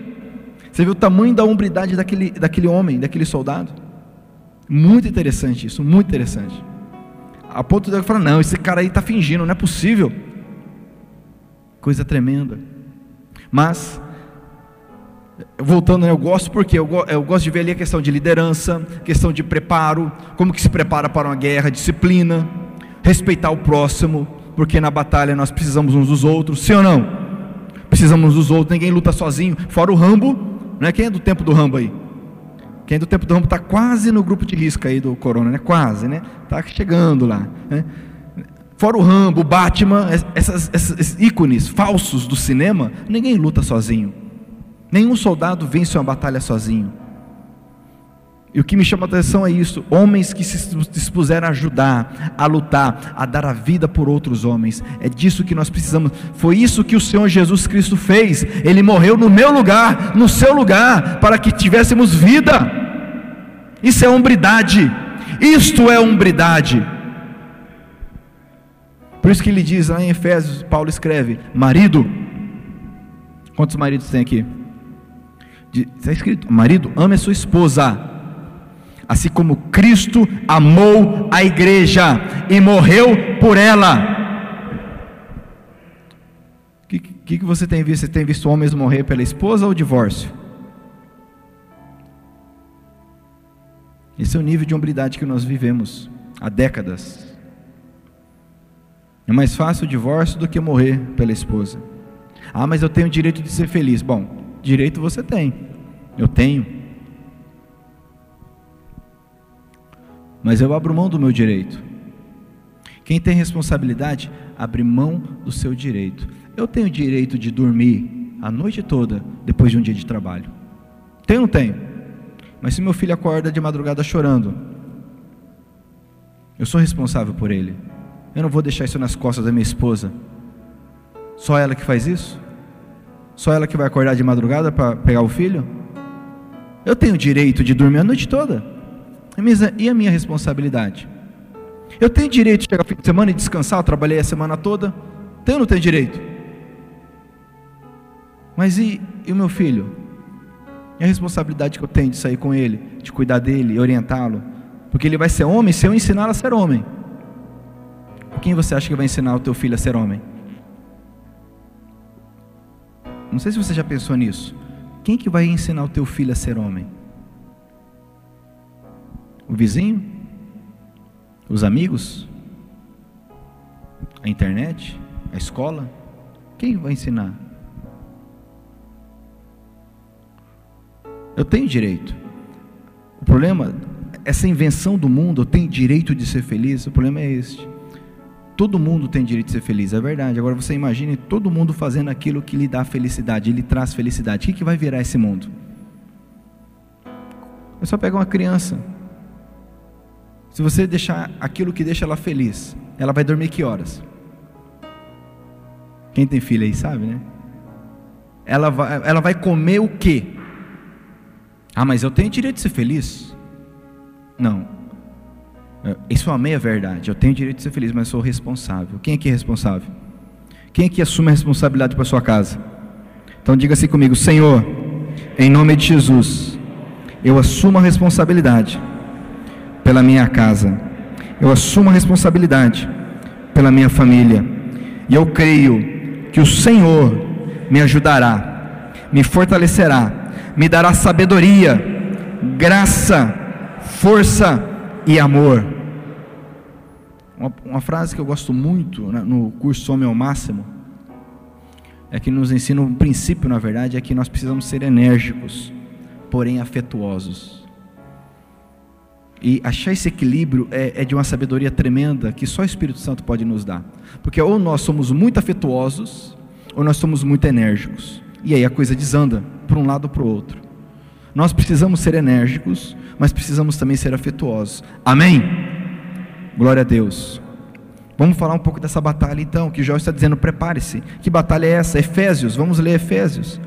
Speaker 1: Você viu o tamanho da hombridade daquele, daquele homem, daquele soldado? Muito interessante isso, muito interessante. A ponto de eu falar: não, esse cara aí está fingindo, não é possível. Coisa tremenda. Mas, voltando, eu gosto porque eu, eu gosto de ver ali a questão de liderança, questão de preparo, como que se prepara para uma guerra, disciplina respeitar o próximo, porque na batalha nós precisamos uns dos outros, sim ou não? Precisamos uns dos outros, ninguém luta sozinho, fora o Rambo, não é quem é do tempo do Rambo aí? Quem é do tempo do Rambo está quase no grupo de risco aí do Corona, né? Quase, né? Está chegando lá. Né? Fora o Rambo, o Batman, essas, esses ícones falsos do cinema, ninguém luta sozinho. Nenhum soldado vence uma batalha sozinho. E o que me chama a atenção é isso: homens que se dispuseram a ajudar, a lutar, a dar a vida por outros homens. É disso que nós precisamos. Foi isso que o Senhor Jesus Cristo fez. Ele morreu no meu lugar, no seu lugar, para que tivéssemos vida. Isso é hombridade. Isto é hombridade. Por isso que ele diz lá em Efésios, Paulo escreve: Marido, quantos maridos tem aqui? Está escrito: Marido, ame a sua esposa assim como Cristo amou a igreja e morreu por ela. O que, que, você tem visto? Você tem visto homens morrer pela esposa ou divórcio? Esse é o nível de hombridade que nós vivemos há décadas. É mais fácil o divórcio do que morrer pela esposa. Ah, mas eu tenho o direito de ser feliz. Bom, direito você tem. Eu tenho. mas eu abro mão do meu direito. Quem tem responsabilidade, abre mão do seu direito. Eu tenho o direito de dormir a noite toda depois de um dia de trabalho. Tenho ou não tenho? Mas se meu filho acorda de madrugada chorando, eu sou responsável por ele. Eu não vou deixar isso nas costas da minha esposa. Só ela que faz isso? Só ela que vai acordar de madrugada para pegar o filho? Eu tenho o direito de dormir a noite toda. E a minha responsabilidade? Eu tenho direito de chegar fim de semana e descansar, eu trabalhei a semana toda? Tenho ou não tenho direito? Mas e, e o meu filho? E a responsabilidade que eu tenho de sair com ele, de cuidar dele, orientá-lo? Porque ele vai ser homem se eu ensinar a ser homem. Quem você acha que vai ensinar o teu filho a ser homem? Não sei se você já pensou nisso. Quem que vai ensinar o teu filho a ser homem? O vizinho? Os amigos? A internet? A escola? Quem vai ensinar? Eu tenho direito. O problema, essa invenção do mundo, eu tenho direito de ser feliz, o problema é este. Todo mundo tem direito de ser feliz, é verdade. Agora você imagine todo mundo fazendo aquilo que lhe dá felicidade, lhe traz felicidade. O que, que vai virar esse mundo? É só pegar uma criança, se você deixar aquilo que deixa ela feliz, ela vai dormir que horas? Quem tem filha aí sabe, né? Ela vai, ela vai comer o quê? Ah, mas eu tenho direito de ser feliz? Não. É, isso é uma meia verdade. Eu tenho direito de ser feliz, mas sou responsável. Quem aqui é responsável? Quem aqui assume a responsabilidade para sua casa? Então diga assim comigo: Senhor, em nome de Jesus, eu assumo a responsabilidade pela minha casa. Eu assumo a responsabilidade pela minha família. E eu creio que o Senhor me ajudará, me fortalecerá, me dará sabedoria, graça, força e amor. Uma, uma frase que eu gosto muito né, no curso Homem ao Máximo é que nos ensina um princípio, na verdade, é que nós precisamos ser enérgicos, porém afetuosos. E achar esse equilíbrio é, é, de uma sabedoria tremenda que só o Espírito Santo pode nos dar. Porque ou nós somos muito afetuosos, ou nós somos muito enérgicos. E aí a coisa desanda para um lado ou para o outro. Nós precisamos ser enérgicos, mas precisamos também ser afetuosos. Amém? Glória a Deus. Vamos falar um pouco dessa batalha então, que Jó está dizendo, prepare-se. Que batalha é essa? Efésios, vamos ler Efésios.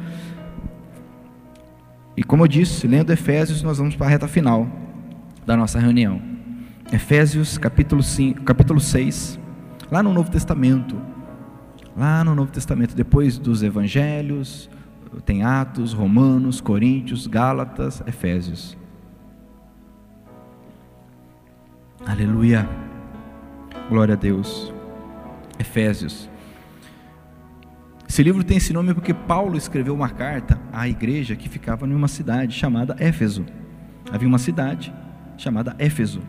Speaker 1: E como eu disse, lendo Efésios, nós vamos para a reta final da nossa reunião. Efésios capítulo, 5, capítulo 6, lá no Novo Testamento. Lá no Novo Testamento, depois dos evangelhos, tem Atos, Romanos, Coríntios, Gálatas, Efésios. Aleluia. Glória a Deus. Efésios. Esse livro tem esse nome porque Paulo escreveu uma carta à igreja que ficava em uma cidade chamada Éfeso. Havia uma cidade chamada Éfeso.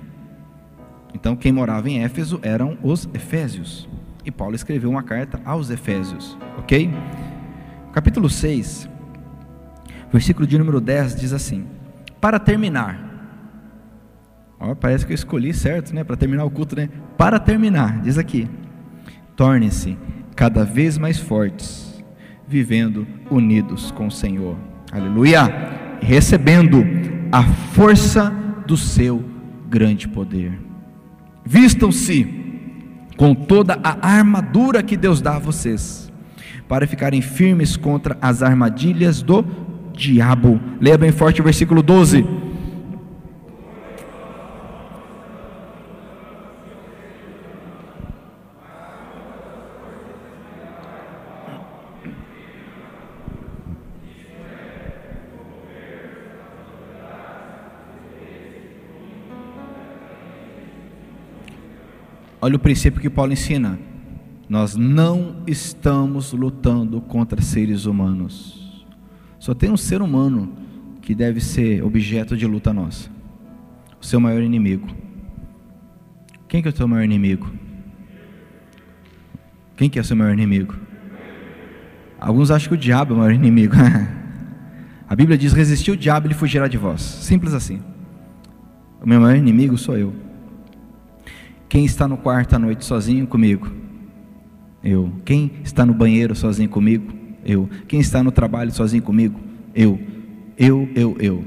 Speaker 1: Então, quem morava em Éfeso eram os Efésios. E Paulo escreveu uma carta aos Efésios, ok? Capítulo 6, versículo de número 10 diz assim: Para terminar, Ó, parece que eu escolhi certo, né? Para terminar o culto, né? Para terminar, diz aqui: torne-se cada vez mais fortes, vivendo unidos com o Senhor. Aleluia! Recebendo a força do seu grande poder. Vistam-se com toda a armadura que Deus dá a vocês, para ficarem firmes contra as armadilhas do diabo. Leia bem forte o versículo 12 Olha o princípio que Paulo ensina. Nós não estamos lutando contra seres humanos. Só tem um ser humano que deve ser objeto de luta nossa. O seu maior inimigo. Quem que é o seu maior inimigo? Quem que é o seu maior inimigo? Alguns acham que o diabo é o maior inimigo. A Bíblia diz: resistir o diabo, ele fugirá de vós. Simples assim. O meu maior inimigo sou eu. Quem está no quarto à noite sozinho comigo? Eu. Quem está no banheiro sozinho comigo? Eu. Quem está no trabalho sozinho comigo? Eu. Eu, eu, eu.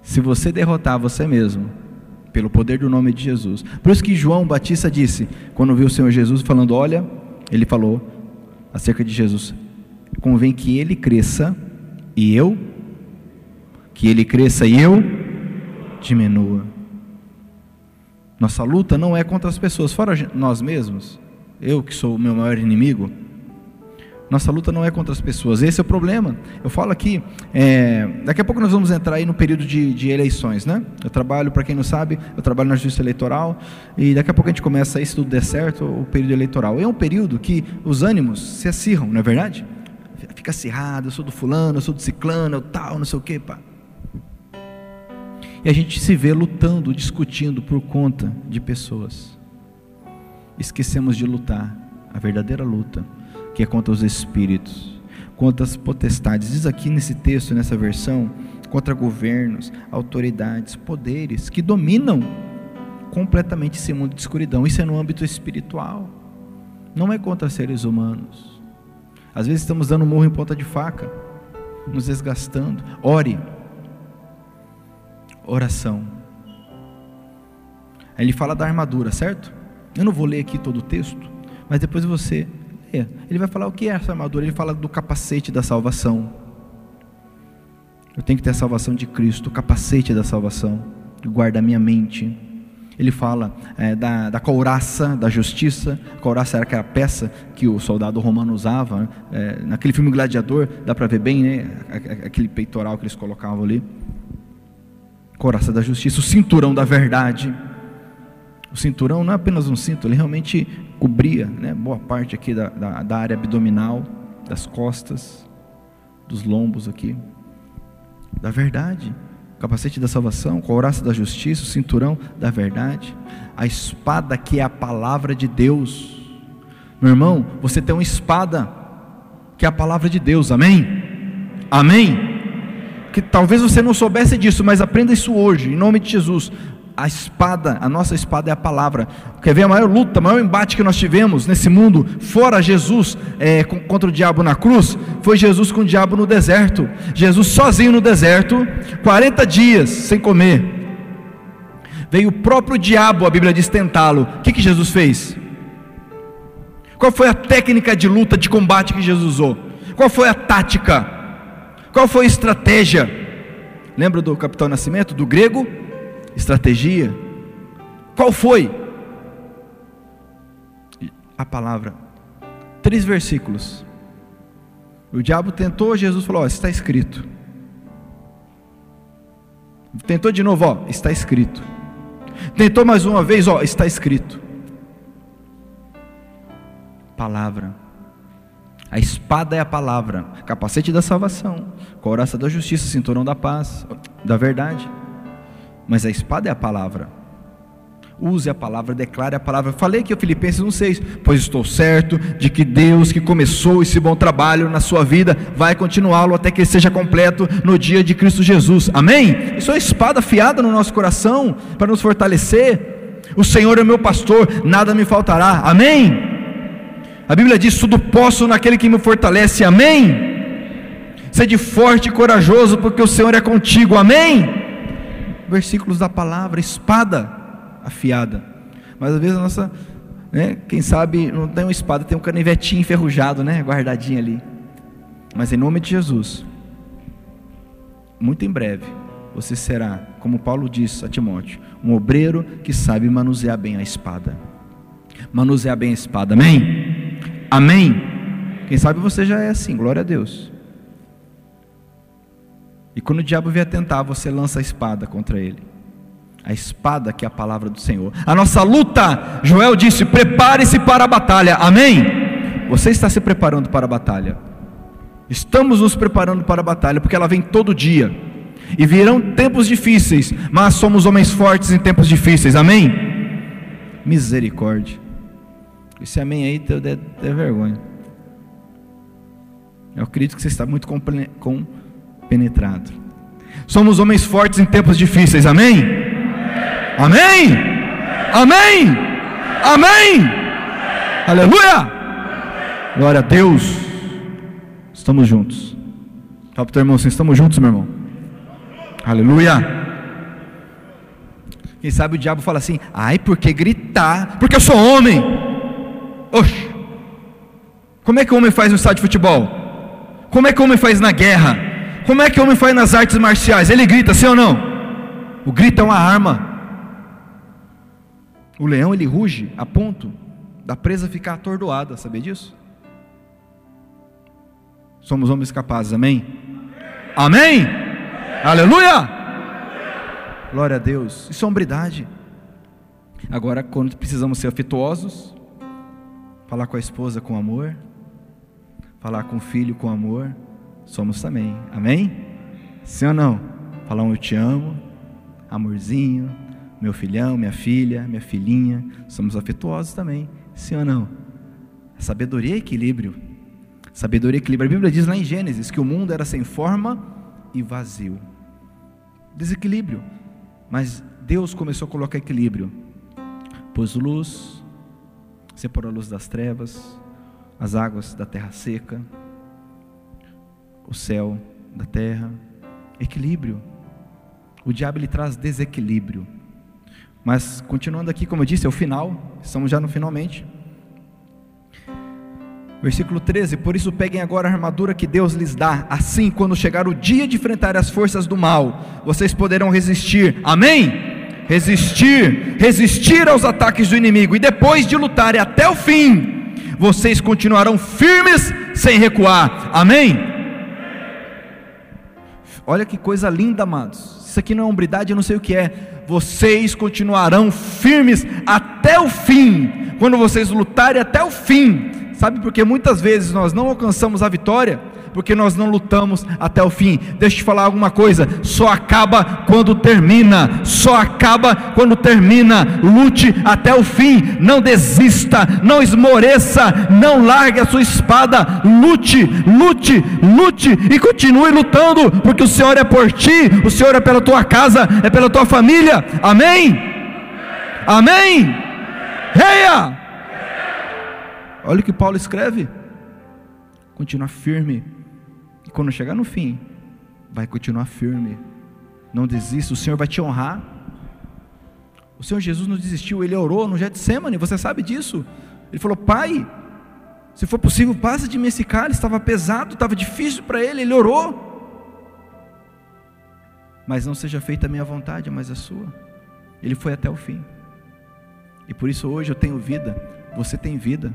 Speaker 1: Se você derrotar você mesmo, pelo poder do nome de Jesus. Por isso que João Batista disse, quando viu o Senhor Jesus falando, olha, ele falou acerca de Jesus, convém que ele cresça e eu, que ele cresça e eu diminua. Nossa luta não é contra as pessoas, fora nós mesmos, eu que sou o meu maior inimigo. Nossa luta não é contra as pessoas, esse é o problema. Eu falo aqui, é, daqui a pouco nós vamos entrar aí no período de, de eleições, né? Eu trabalho, para quem não sabe, eu trabalho na justiça eleitoral e daqui a pouco a gente começa aí, se tudo der certo, o período eleitoral. É um período que os ânimos se acirram, não é verdade? Fica acirrado, eu sou do fulano, eu sou do ciclano, eu tal, não sei o quê, pá. E a gente se vê lutando, discutindo por conta de pessoas. Esquecemos de lutar, a verdadeira luta, que é contra os espíritos, contra as potestades. Diz aqui nesse texto, nessa versão, contra governos, autoridades, poderes que dominam completamente esse mundo de escuridão. Isso é no âmbito espiritual, não é contra seres humanos. Às vezes estamos dando morro em ponta de faca, nos desgastando. Ore oração. Ele fala da armadura, certo? Eu não vou ler aqui todo o texto, mas depois você lê. Ele vai falar o que é essa armadura. Ele fala do capacete da salvação. Eu tenho que ter a salvação de Cristo, o capacete da salvação, que guarda a minha mente. Ele fala é, da, da couraça da justiça. A couraça era aquela peça que o soldado romano usava. Né? É, naquele filme Gladiador, dá para ver bem, né? Aquele peitoral que eles colocavam ali coraça da justiça, o cinturão da verdade. O cinturão não é apenas um cinto, ele realmente cobria né, boa parte aqui da, da, da área abdominal, das costas, dos lombos aqui, da verdade capacete da salvação, couraça da justiça, o cinturão da verdade, a espada que é a palavra de Deus. Meu irmão, você tem uma espada que é a palavra de Deus, amém? Amém? Que talvez você não soubesse disso, mas aprenda isso hoje, em nome de Jesus a espada, a nossa espada é a palavra. Quer ver a maior luta, o maior embate que nós tivemos nesse mundo, fora Jesus é, contra o diabo na cruz, foi Jesus com o diabo no deserto. Jesus sozinho no deserto, 40 dias sem comer. Veio o próprio diabo, a Bíblia diz, tentá-lo. O que, que Jesus fez? Qual foi a técnica de luta, de combate que Jesus usou? Qual foi a tática? Qual foi a estratégia? Lembra do Capitão Nascimento, do grego? Estratégia. Qual foi? A palavra. Três versículos. O diabo tentou, Jesus falou: ó, está escrito. Tentou de novo, ó, está escrito. Tentou mais uma vez, ó, está escrito. Palavra. A espada é a palavra, capacete da salvação, coraça da justiça, cinturão da paz, da verdade mas a espada é a palavra. Use a palavra, declare a palavra. Falei aqui o Filipenses 1,6: Pois estou certo de que Deus que começou esse bom trabalho na sua vida vai continuá-lo até que ele seja completo no dia de Cristo Jesus. Amém? Isso é espada afiada no nosso coração para nos fortalecer. O Senhor é meu pastor, nada me faltará. Amém? A Bíblia diz: Tudo posso naquele que me fortalece. Amém? Sede forte e corajoso, porque o Senhor é contigo. Amém? Versículos da palavra, espada afiada. Mas às vezes a nossa, né, quem sabe não tem uma espada, tem um canivetinho enferrujado, né, guardadinho ali. Mas em nome de Jesus, muito em breve, você será, como Paulo disse a Timóteo, um obreiro que sabe manusear bem a espada. Manusear bem a espada, amém? Amém? Quem sabe você já é assim, glória a Deus. E quando o diabo vier tentar, você lança a espada contra ele. A espada que é a palavra do Senhor. A nossa luta, Joel disse: prepare-se para a batalha. Amém? Você está se preparando para a batalha. Estamos nos preparando para a batalha, porque ela vem todo dia. E virão tempos difíceis, mas somos homens fortes em tempos difíceis. Amém? Misericórdia. Esse amém aí deu, deu, deu vergonha. Eu acredito que você está muito com, penetrado. Somos homens fortes em tempos difíceis, amém? Amém? Amém? Amém? Aleluia! Glória a Deus. Estamos juntos. Fala para o teu irmão assim: estamos juntos, meu irmão. Aleluia. Quem sabe o diabo fala assim: ai, porque gritar? Porque eu sou homem. Oxe, como é que o homem faz no estádio de futebol? Como é que o homem faz na guerra? Como é que o homem faz nas artes marciais? Ele grita, sim ou não? O grito é uma arma. O leão ele ruge a ponto da presa ficar atordoada, sabia disso? Somos homens capazes, amém? Amém? Aleluia! Glória a Deus. E sombridade. Agora, quando precisamos ser afetuosos, falar com a esposa com amor, falar com o filho com amor, somos também. Amém? Sim ou não? Falar um eu te amo, amorzinho, meu filhão, minha filha, minha filhinha, somos afetuosos também. Sim ou não? Sabedoria e equilíbrio. Sabedoria e equilíbrio. A Bíblia diz lá em Gênesis que o mundo era sem forma e vazio. Desequilíbrio. Mas Deus começou a colocar equilíbrio. Pôs luz, separou a luz das trevas, as águas da terra seca, o céu da terra, equilíbrio. O diabo ele traz desequilíbrio. Mas continuando aqui, como eu disse, é o final, estamos já no finalmente. Versículo 13: Por isso peguem agora a armadura que Deus lhes dá, assim, quando chegar o dia de enfrentar as forças do mal, vocês poderão resistir. Amém? Resistir, resistir aos ataques do inimigo, e depois de lutarem até o fim, vocês continuarão firmes sem recuar. Amém? Olha que coisa linda, amados. Isso aqui não é hombridade, eu não sei o que é. Vocês continuarão firmes até o fim. Quando vocês lutarem até o fim. Sabe porque muitas vezes nós não alcançamos a vitória porque nós não lutamos até o fim. Deixa eu te falar alguma coisa: só acaba quando termina, só acaba quando termina. Lute até o fim, não desista, não esmoreça, não largue a sua espada. Lute, lute, lute e continue lutando, porque o Senhor é por ti, o Senhor é pela tua casa, é pela tua família. Amém? Amém? Reia! Olha o que Paulo escreve. Continua firme quando chegar no fim, vai continuar firme. Não desista, o Senhor vai te honrar. O Senhor Jesus não desistiu, ele orou no Getsemane, você sabe disso. Ele falou: Pai, se for possível, passa de mim esse cálice. Estava pesado, estava difícil para ele, ele orou. Mas não seja feita a minha vontade, mas a sua. Ele foi até o fim. E por isso hoje eu tenho vida, você tem vida.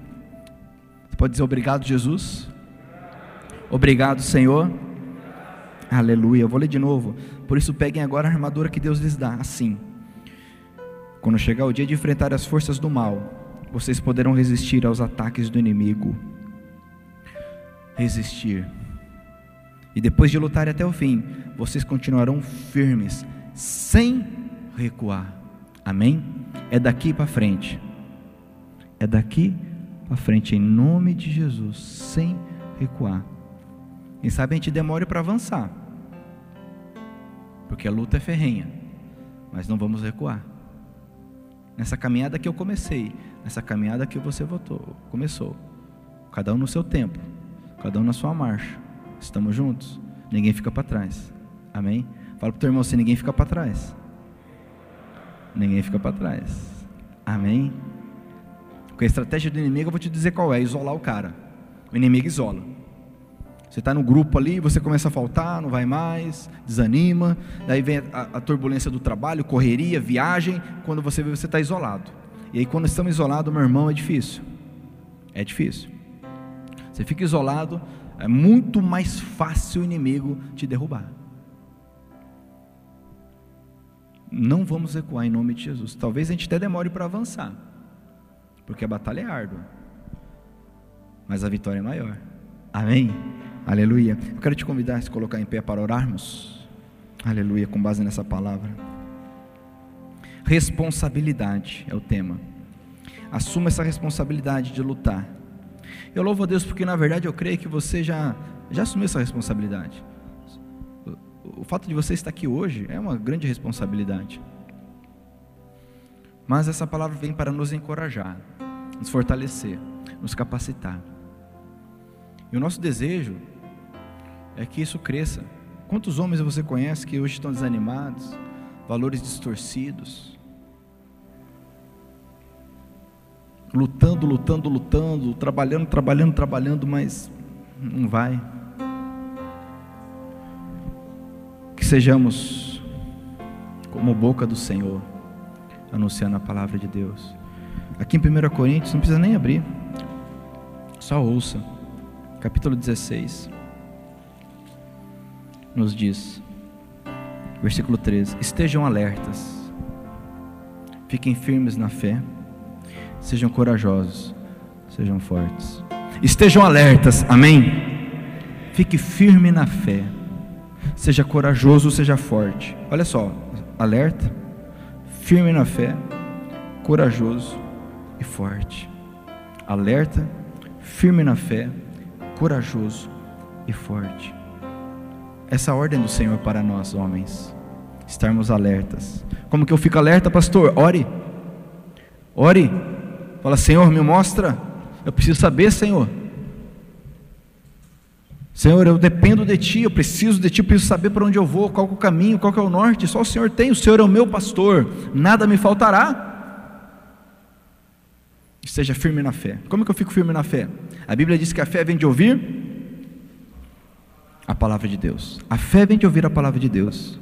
Speaker 1: Você pode dizer obrigado, Jesus? Obrigado, Senhor. Aleluia. Eu vou ler de novo. Por isso, peguem agora a armadura que Deus lhes dá. Assim. Quando chegar o dia de enfrentar as forças do mal, vocês poderão resistir aos ataques do inimigo. Resistir. E depois de lutar até o fim, vocês continuarão firmes, sem recuar. Amém? É daqui para frente. É daqui para frente, em nome de Jesus, sem recuar. Quem sabe a gente demore para avançar, porque a luta é ferrenha, mas não vamos recuar. Nessa caminhada que eu comecei, nessa caminhada que você votou, começou, cada um no seu tempo, cada um na sua marcha. Estamos juntos? Ninguém fica para trás. Amém? Fala para o teu irmão assim: ninguém fica para trás. Ninguém fica para trás. Amém? Porque a estratégia do inimigo eu vou te dizer qual é: isolar o cara. O inimigo isola. Você está no grupo ali, você começa a faltar, não vai mais, desanima, daí vem a, a turbulência do trabalho, correria, viagem, quando você vê, você está isolado. E aí, quando estamos isolados, meu irmão, é difícil. É difícil. Você fica isolado, é muito mais fácil o inimigo te derrubar. Não vamos recuar em nome de Jesus. Talvez a gente até demore para avançar, porque a batalha é árdua, mas a vitória é maior. Amém? Aleluia. Eu quero te convidar a se colocar em pé para orarmos. Aleluia, com base nessa palavra. Responsabilidade é o tema. Assuma essa responsabilidade de lutar. Eu louvo a Deus porque na verdade eu creio que você já já assumiu essa responsabilidade. O, o fato de você estar aqui hoje é uma grande responsabilidade. Mas essa palavra vem para nos encorajar, nos fortalecer, nos capacitar. E o nosso desejo é que isso cresça. Quantos homens você conhece que hoje estão desanimados, valores distorcidos, lutando, lutando, lutando, trabalhando, trabalhando, trabalhando, mas não vai. Que sejamos como boca do Senhor, anunciando a palavra de Deus. Aqui em 1 Coríntios, não precisa nem abrir, só ouça, capítulo 16 nos diz, versículo 13: Estejam alertas, fiquem firmes na fé, sejam corajosos, sejam fortes. Estejam alertas, amém? Fique firme na fé, seja corajoso, seja forte. Olha só, alerta, firme na fé, corajoso e forte. Alerta, firme na fé, corajoso e forte. Essa ordem do Senhor para nós, homens, estarmos alertas. Como que eu fico alerta, pastor? Ore. Ore. Fala, Senhor, me mostra. Eu preciso saber, Senhor. Senhor, eu dependo de Ti, eu preciso de Ti, eu preciso saber para onde eu vou, qual é o caminho, qual é o norte. Só o Senhor tem, o Senhor é o meu pastor, nada me faltará. Esteja firme na fé. Como que eu fico firme na fé? A Bíblia diz que a fé vem de ouvir a palavra de Deus. A fé vem de ouvir a palavra de Deus.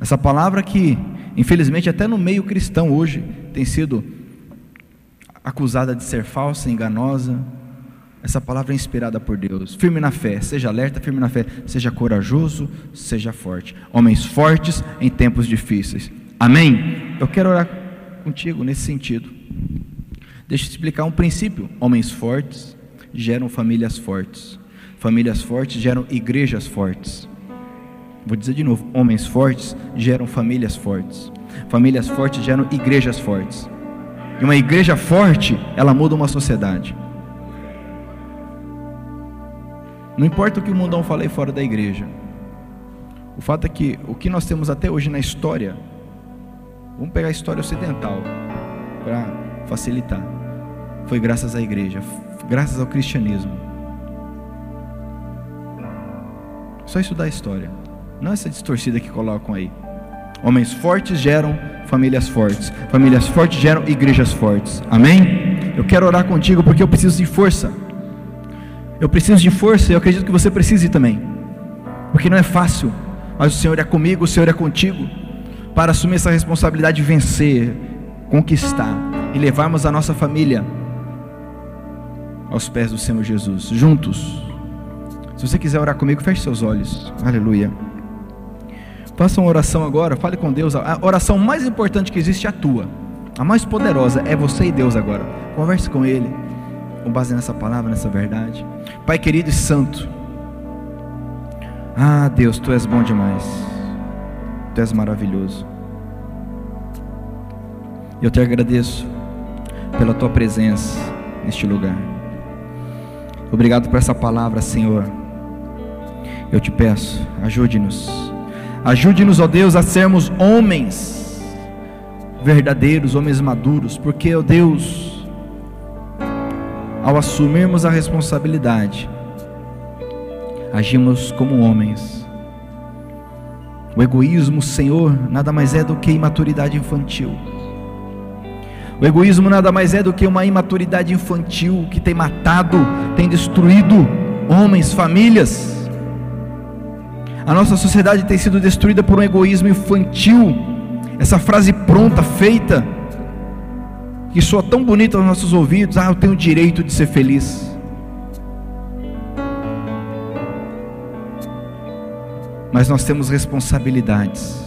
Speaker 1: Essa palavra que, infelizmente, até no meio cristão hoje tem sido acusada de ser falsa, enganosa, Essa palavra é inspirada por Deus. Firme na fé, seja alerta, firme na fé, seja corajoso, seja forte. Homens fortes em tempos difíceis. Amém? Eu quero orar contigo nesse sentido. Deixa eu te explicar um princípio. Homens fortes geram famílias fortes. Famílias fortes geram igrejas fortes. Vou dizer de novo: homens fortes geram famílias fortes. Famílias fortes geram igrejas fortes. E uma igreja forte, ela muda uma sociedade. Não importa o que o mundão fala aí fora da igreja. O fato é que o que nós temos até hoje na história, vamos pegar a história ocidental para facilitar. Foi graças à igreja, graças ao cristianismo. Só estudar a história, não essa distorcida que colocam aí. Homens fortes geram famílias fortes, famílias fortes geram igrejas fortes. Amém? Eu quero orar contigo porque eu preciso de força. Eu preciso de força e eu acredito que você precise também. Porque não é fácil, mas o Senhor é comigo, o Senhor é contigo, para assumir essa responsabilidade de vencer, conquistar e levarmos a nossa família aos pés do Senhor Jesus, juntos. Se você quiser orar comigo, feche seus olhos. Aleluia. Faça uma oração agora, fale com Deus. A oração mais importante que existe é a tua. A mais poderosa é você e Deus agora. Converse com Ele, com base nessa palavra, nessa verdade. Pai querido e santo. Ah, Deus, tu és bom demais. Tu és maravilhoso. Eu te agradeço pela tua presença neste lugar. Obrigado por essa palavra, Senhor. Eu te peço, ajude-nos. Ajude-nos, ó Deus, a sermos homens verdadeiros, homens maduros, porque, ó Deus, ao assumirmos a responsabilidade, agimos como homens. O egoísmo, Senhor, nada mais é do que imaturidade infantil. O egoísmo nada mais é do que uma imaturidade infantil que tem matado, tem destruído homens, famílias. A nossa sociedade tem sido destruída por um egoísmo infantil. Essa frase pronta, feita, que soa tão bonita aos nossos ouvidos: Ah, eu tenho o direito de ser feliz. Mas nós temos responsabilidades.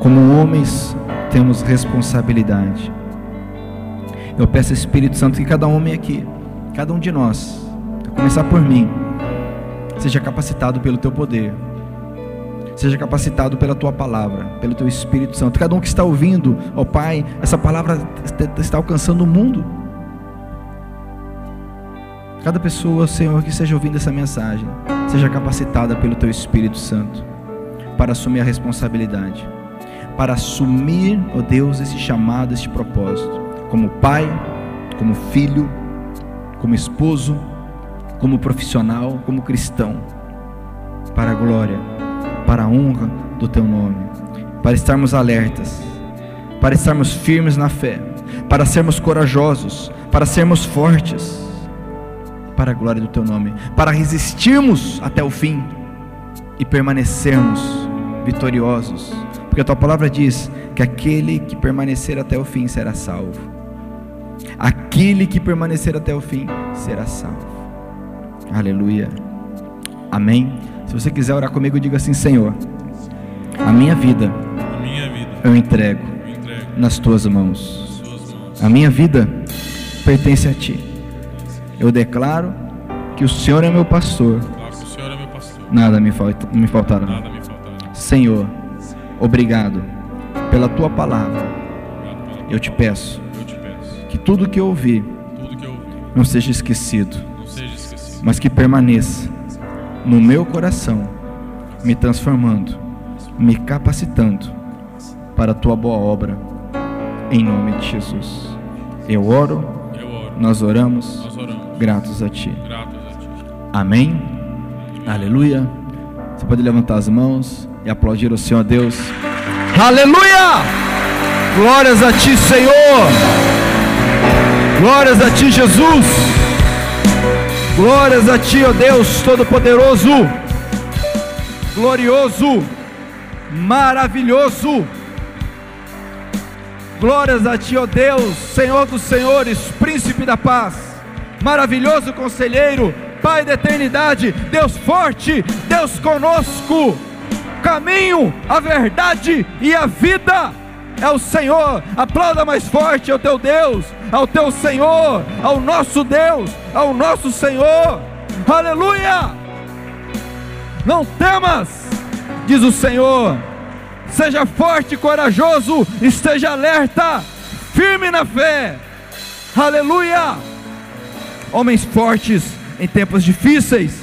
Speaker 1: Como homens, temos responsabilidade. Eu peço Espírito Santo que cada homem aqui, cada um de nós, a começar por mim, seja capacitado pelo teu poder, seja capacitado pela tua palavra, pelo teu Espírito Santo. Cada um que está ouvindo, ó Pai, essa palavra está alcançando o mundo. Cada pessoa, Senhor, que esteja ouvindo essa mensagem, seja capacitada pelo teu Espírito Santo para assumir a responsabilidade para assumir, ó Deus, esse chamado, esse propósito, como pai, como filho, como esposo, como profissional, como cristão, para a glória, para a honra do teu nome, para estarmos alertas, para estarmos firmes na fé, para sermos corajosos, para sermos fortes, para a glória do teu nome, para resistirmos até o fim e permanecermos vitoriosos porque a tua palavra diz que aquele que permanecer até o fim será salvo. Aquele que permanecer até o fim será salvo. Aleluia. Amém. Se você quiser orar comigo, diga assim: Senhor, a minha vida,
Speaker 2: A minha vida
Speaker 1: eu entrego
Speaker 2: eu entrego
Speaker 1: nas tuas mãos.
Speaker 2: nas suas mãos.
Speaker 1: A minha vida pertence a ti. Eu declaro que o Senhor é meu pastor,
Speaker 2: é meu pastor.
Speaker 1: nada me, falta, me faltará.
Speaker 2: Nada me faltará.
Speaker 1: Senhor, obrigado pela tua palavra.
Speaker 2: Obrigado pela tua
Speaker 1: Eu te
Speaker 2: palavra.
Speaker 1: peço
Speaker 2: Eu te peço.
Speaker 1: que tudo que eu ouvi
Speaker 2: Tudo que eu ouvi
Speaker 1: não seja esquecido. Mas que permaneça no meu coração, me transformando, me capacitando para a tua boa obra, em nome de Jesus. Eu oro,
Speaker 2: Eu oro.
Speaker 1: nós oramos,
Speaker 2: Nós oramos.
Speaker 1: gratos a ti.
Speaker 2: Gratos a ti.
Speaker 1: Amém. Aleluia. Você pode levantar as mãos e aplaudir o Senhor Deus. Aleluia! Glórias a ti, Senhor. Glórias a ti, Jesus. Glórias a ti, ó Deus Todo-Poderoso. Glorioso. Maravilhoso. Glórias a Ti, ó Deus, Senhor dos Senhores, Príncipe da Paz, maravilhoso conselheiro, Pai da eternidade, Deus forte, Deus conosco, caminho, a verdade e a vida. É o Senhor, aplauda mais forte ao teu Deus, ao teu Senhor, ao nosso Deus, ao nosso Senhor, aleluia! Não temas, diz o Senhor, seja forte corajoso, esteja alerta, firme na fé, aleluia! Homens fortes em tempos difíceis,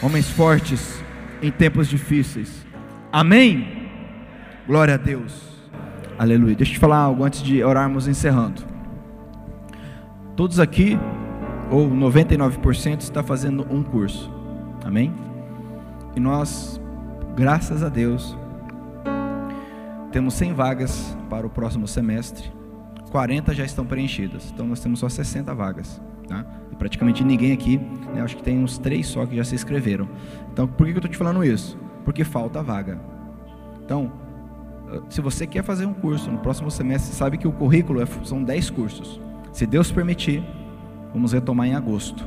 Speaker 1: homens fortes em tempos difíceis, amém? Glória a Deus, aleluia. Deixa eu te falar algo antes de orarmos encerrando. Todos aqui, ou 99%, está fazendo um curso, amém? E nós graças a Deus, temos 100 vagas para o próximo semestre, 40 já estão preenchidas, então nós temos só 60 vagas. Tá? E praticamente ninguém aqui, né, acho que tem uns três só que já se inscreveram. Então, por que eu estou te falando isso? Porque falta vaga. Então, se você quer fazer um curso no próximo semestre, sabe que o currículo é, são 10 cursos. Se Deus permitir, vamos retomar em agosto.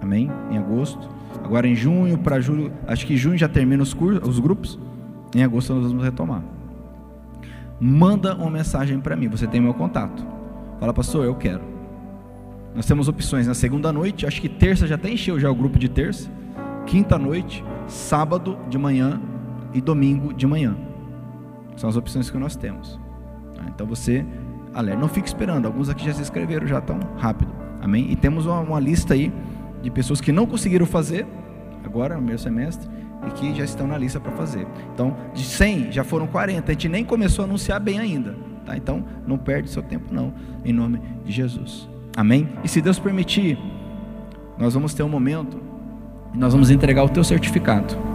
Speaker 1: Amém? Em agosto. Agora em junho para julho, acho que junho já termina os, cursos, os grupos. Em agosto nós vamos retomar. Manda uma mensagem para mim, você tem meu contato. Fala, pastor, eu quero. Nós temos opções na segunda noite, acho que terça já até encheu já o grupo de terça. Quinta noite, sábado de manhã e domingo de manhã. São as opções que nós temos. Tá? Então você, alerta, não fique esperando. Alguns aqui já se inscreveram já tão rápido. Amém? E temos uma, uma lista aí de pessoas que não conseguiram fazer, agora no meu semestre, e que já estão na lista para fazer. Então, de 100, já foram 40. A gente nem começou a anunciar bem ainda. Tá? Então, não perde seu tempo, não, em nome de Jesus. Amém? E se Deus permitir, nós vamos ter um momento e nós vamos entregar o teu certificado.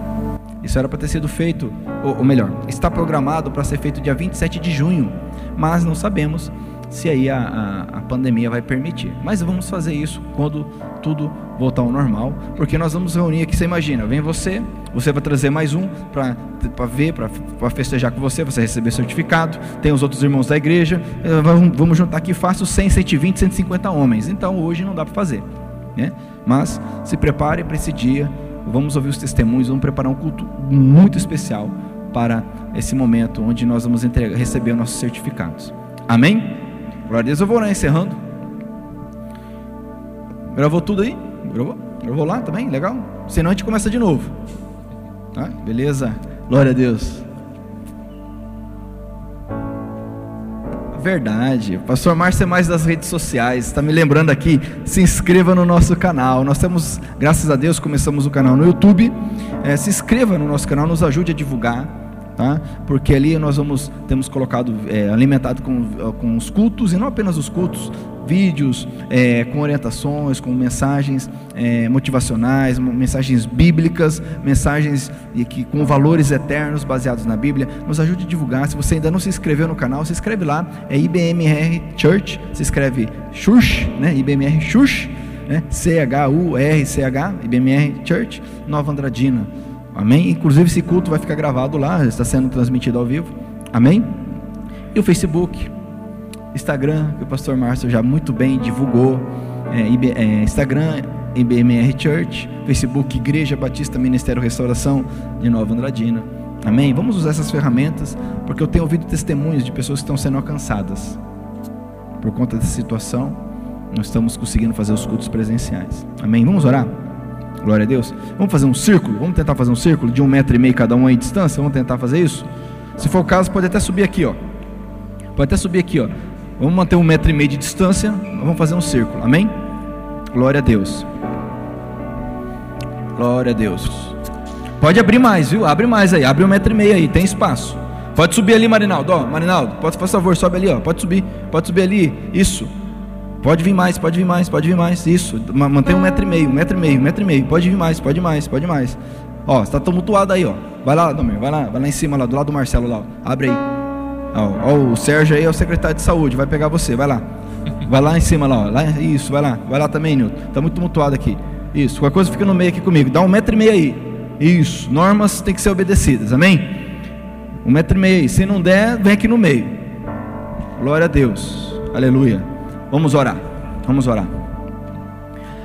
Speaker 1: Isso era para ter sido feito, ou, ou melhor, está programado para ser feito dia 27 de junho, mas não sabemos se aí a, a, a, pandemia vai permitir. Mas vamos fazer isso quando tudo voltar ao normal, porque nós vamos reunir aqui. Você imagina, vem você, você vai trazer mais um para ver, para festejar com você, você receber certificado. Tem os outros irmãos da igreja. Eh, vamos juntar aqui fácil 100, 120, 150 homens. Então hoje não dá para fazer, né? Mas se prepare para esse dia. Vamos ouvir os testemunhos, vamos preparar um culto muito especial para esse momento onde nós vamos entregar, receber nossos certificados. Amém? Glória a Deus, eu vou lá encerrando. Gravou tudo aí? Gravou? Gravou lá também? Legal? Senão a gente começa de novo. Tá? Beleza? Glória a Deus. Verdade. Pastor Márcio é mais das redes sociais. Está me lembrando aqui. Se inscreva no nosso canal. Nós temos, graças a Deus, começamos o canal no YouTube. É, se inscreva no nosso canal, nos ajude a divulgar tá? Porque ali nós vamos temos colocado é, alimentado com, com os cultos e não apenas os cultos, vídeos é, com orientações, com mensagens é, motivacionais, mensagens bíblicas, mensagens que, com valores eternos baseados na Bíblia. Nos ajude a divulgar. Se você ainda não se inscreveu no canal, se inscreve lá. É IBMR Church. Se escreve Xush, né? IBMR Xush, né? C H U R C H IBMR Church Nova Andradina. Amém? Inclusive esse culto vai ficar gravado lá, está sendo transmitido ao vivo. Amém? E o Facebook, Instagram, que o pastor Márcio já muito bem divulgou. É, é, Instagram, IBMR Church, Facebook, Igreja Batista Ministério Restauração de Nova Andradina. Amém? Vamos usar essas ferramentas, porque eu tenho ouvido testemunhos de pessoas que estão sendo alcançadas por conta dessa situação. Nós estamos conseguindo fazer os cultos presenciais. Amém? Vamos orar? Glória a Deus. Vamos fazer um círculo? Vamos tentar fazer um círculo de um metro e meio cada um aí de distância? Vamos tentar fazer isso? Se for o caso, pode até subir aqui, ó. Pode até subir aqui, ó. Vamos manter um metro e meio de distância. Vamos fazer um círculo. Amém? Glória a Deus. Glória a Deus. Pode abrir mais, viu? Abre mais aí. Abre um metro e meio aí. Tem espaço. Pode subir ali, Marinaldo. Ó, Marinaldo, pode, por favor, sobe ali, ó. Pode subir. Pode subir ali. Isso. Pode vir mais, pode vir mais, pode vir mais. Isso. Mantém um metro e meio, um metro e meio, um metro e meio. Pode vir mais, pode mais, pode mais. Ó, está tumultuado aí, ó. Vai lá, Domer, vai lá, vai lá em cima, lá, do lado do Marcelo lá. Abre aí. Ó, ó, o Sérgio aí é o secretário de saúde, vai pegar você, vai lá. Vai lá em cima lá, ó. Lá, isso, vai lá. Vai lá também, Nilton. Tá muito tumultuado aqui. Isso, qualquer coisa fica no meio aqui comigo. Dá um metro e meio aí. Isso. Normas têm que ser obedecidas, amém? Um metro e meio aí. Se não der, vem aqui no meio.
Speaker 3: Glória a Deus. Aleluia. Vamos orar. Vamos orar.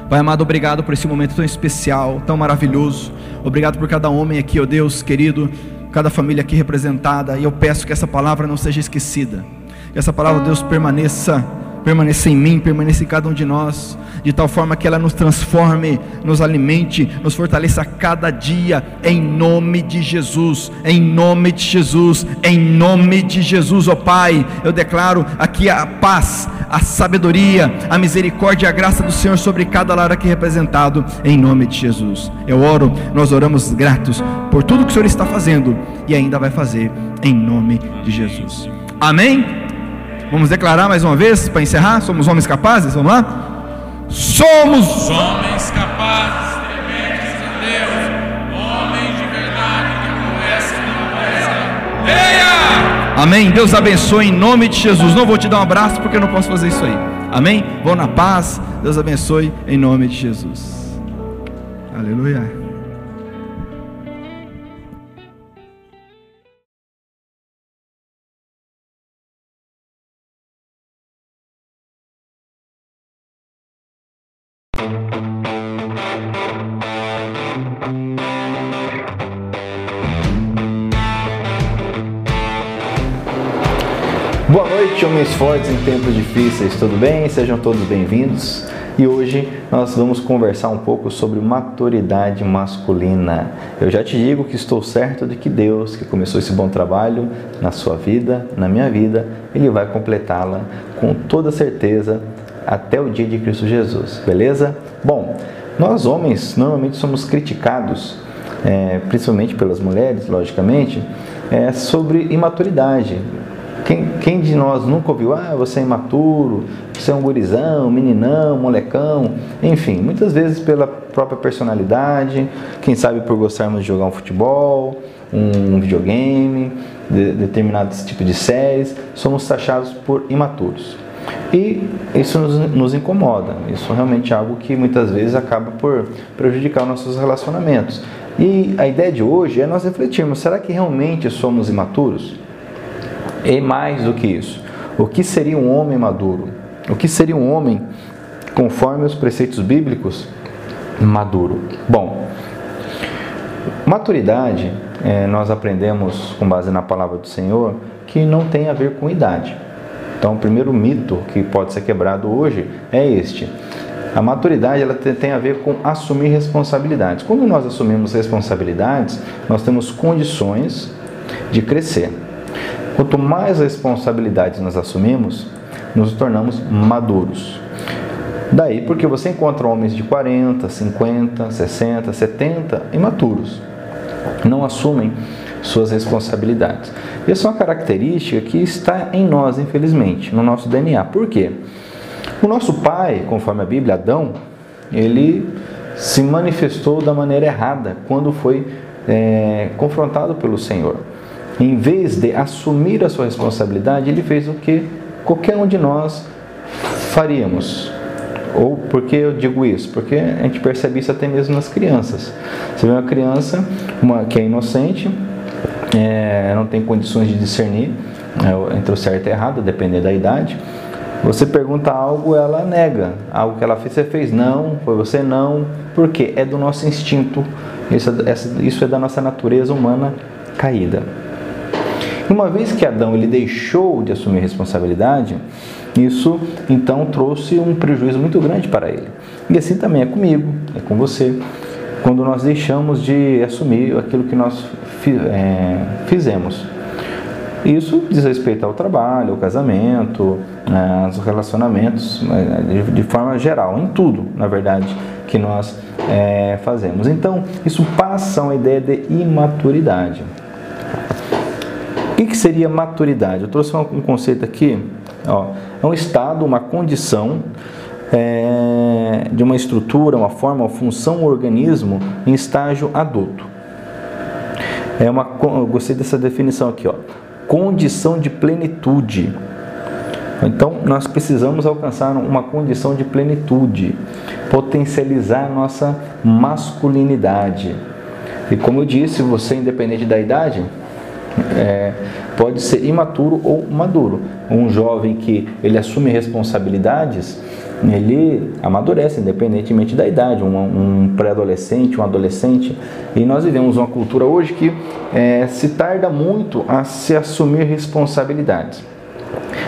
Speaker 3: Pai amado, obrigado por esse momento tão especial, tão maravilhoso. Obrigado por cada homem aqui, ó Deus querido, cada família aqui representada. E eu peço que essa palavra não seja esquecida. Que essa palavra, Deus, permaneça permaneça em mim, permaneça em cada um de nós, de tal forma que ela nos transforme, nos alimente, nos fortaleça a cada dia, em nome de Jesus, em nome de Jesus, em nome de Jesus, ó Pai, eu declaro aqui a paz, a sabedoria, a misericórdia e a graça do Senhor sobre cada lar aqui representado, em nome de Jesus. Eu oro, nós oramos gratos por tudo que o Senhor está fazendo e ainda vai fazer, em nome de Jesus. Amém? Vamos declarar mais uma vez para encerrar? Somos homens capazes? Vamos lá? Somos
Speaker 2: homens capazes, tementes a Deus, homens de verdade que aborrecem a!
Speaker 3: Amém. Deus abençoe em nome de Jesus. Não vou te dar um abraço porque eu não posso fazer isso aí. Amém? Vou na paz. Deus abençoe em nome de Jesus. Aleluia.
Speaker 1: Noite, homens fortes em tempos difíceis, tudo bem? Sejam todos bem-vindos. E hoje nós vamos conversar um pouco sobre maturidade masculina. Eu já te digo que estou certo de que Deus, que começou esse bom trabalho na sua vida, na minha vida, Ele vai completá-la com toda certeza até o dia de Cristo Jesus, beleza? Bom, nós homens normalmente somos criticados, é, principalmente pelas mulheres, logicamente, é, sobre imaturidade. Quem, quem, de nós nunca ouviu, ah, você é imaturo, você é um gurizão, meninão, molecão, enfim, muitas vezes pela própria personalidade, quem sabe por gostarmos de jogar um futebol, um videogame, de, determinados tipos de séries, somos taxados por imaturos. E isso nos, nos, incomoda, isso realmente é algo que muitas vezes acaba por prejudicar nossos relacionamentos. E a ideia de hoje é nós refletirmos: será que realmente somos imaturos? E mais do que isso, o que seria um homem maduro? O que seria um homem conforme os preceitos bíblicos maduro? Bom, maturidade, é, nós aprendemos com base na palavra do Senhor que não tem a ver com idade. Então, o primeiro mito que pode ser quebrado hoje é este. A maturidade ela tem a ver com assumir responsabilidades. Quando nós assumimos responsabilidades, nós temos condições de crescer. Quanto mais responsabilidades nós assumimos, nos tornamos maduros. Daí porque você encontra homens de 40, 50, 60, 70 imaturos. Não assumem suas responsabilidades. Essa é uma característica que está em nós, infelizmente, no nosso DNA. Por quê? O nosso pai, conforme a Bíblia, Adão, ele se manifestou da maneira errada quando foi é, confrontado pelo Senhor em vez de assumir a sua responsabilidade, ele fez o que qualquer um de nós faríamos. Ou por que eu digo isso? Porque a gente percebe isso até mesmo nas crianças. Você vê uma criança uma, que é inocente, é, não tem condições de discernir é, entre o certo e o errado, dependendo da idade. Você pergunta algo, ela nega. Algo que ela fez, você fez não, foi você não. Por quê? É do nosso instinto. Isso, é, isso é da nossa natureza humana caída. Uma vez que Adão ele deixou de assumir responsabilidade, isso então trouxe um prejuízo muito grande para ele. E assim também é comigo, é com você. Quando nós deixamos de assumir aquilo que nós é, fizemos. Isso diz respeito ao trabalho, ao casamento, né, aos relacionamentos, né, de forma geral, em tudo, na verdade, que nós é, fazemos. Então, isso passa uma ideia de imaturidade. Que, que seria maturidade? Eu trouxe um conceito aqui, ó, é um estado, uma condição é, de uma estrutura, uma forma, uma função, um organismo em estágio adulto. É uma, eu gostei dessa definição aqui, ó, condição de plenitude. Então, nós precisamos alcançar uma condição de plenitude, potencializar nossa masculinidade. E como eu disse, você, independente da idade, é, pode ser imaturo ou maduro. Um jovem que ele assume responsabilidades, ele amadurece independentemente da idade. Um, um pré-adolescente, um adolescente. E nós vivemos uma cultura hoje que é, se tarda muito a se assumir responsabilidades.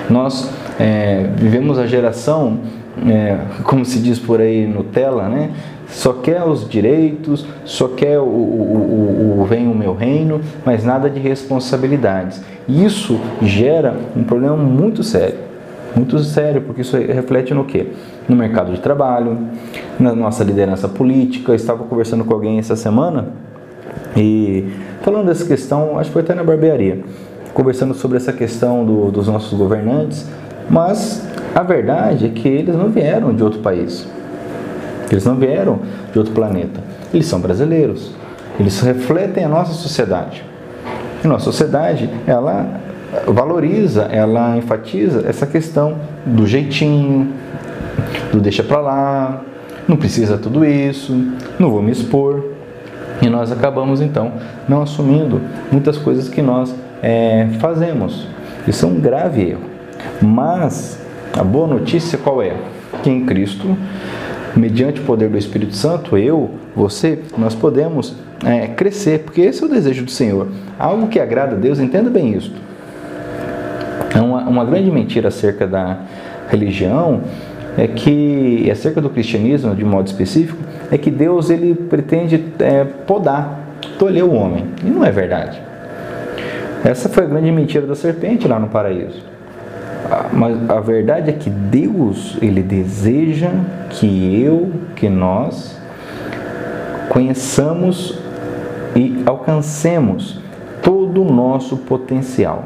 Speaker 1: Nós é, vivemos a geração, é, como se diz por aí Nutella, né? Só quer os direitos, só quer o, o, o, o vem o meu reino, mas nada de responsabilidades. Isso gera um problema muito sério. Muito sério, porque isso reflete no quê? No mercado de trabalho, na nossa liderança política. Eu estava conversando com alguém essa semana e falando dessa questão, acho que foi até na barbearia, conversando sobre essa questão do, dos nossos governantes, mas a verdade é que eles não vieram de outro país. Eles não vieram de outro planeta. Eles são brasileiros. Eles refletem a nossa sociedade. E nossa sociedade, ela valoriza, ela enfatiza essa questão do jeitinho, do deixa pra lá, não precisa tudo isso, não vou me expor. E nós acabamos então não assumindo muitas coisas que nós é, fazemos. Isso é um grave erro. Mas a boa notícia qual é? Que em Cristo mediante o poder do Espírito Santo, eu, você, nós podemos é, crescer, porque esse é o desejo do Senhor. Algo que agrada a Deus, entenda bem isso. É uma, uma grande mentira acerca da religião é que, acerca do cristianismo de modo específico, é que Deus ele pretende é, podar, tolher o homem. E não é verdade. Essa foi a grande mentira da serpente lá no paraíso. Mas a verdade é que Deus, ele deseja que eu, que nós conheçamos e alcancemos todo o nosso potencial.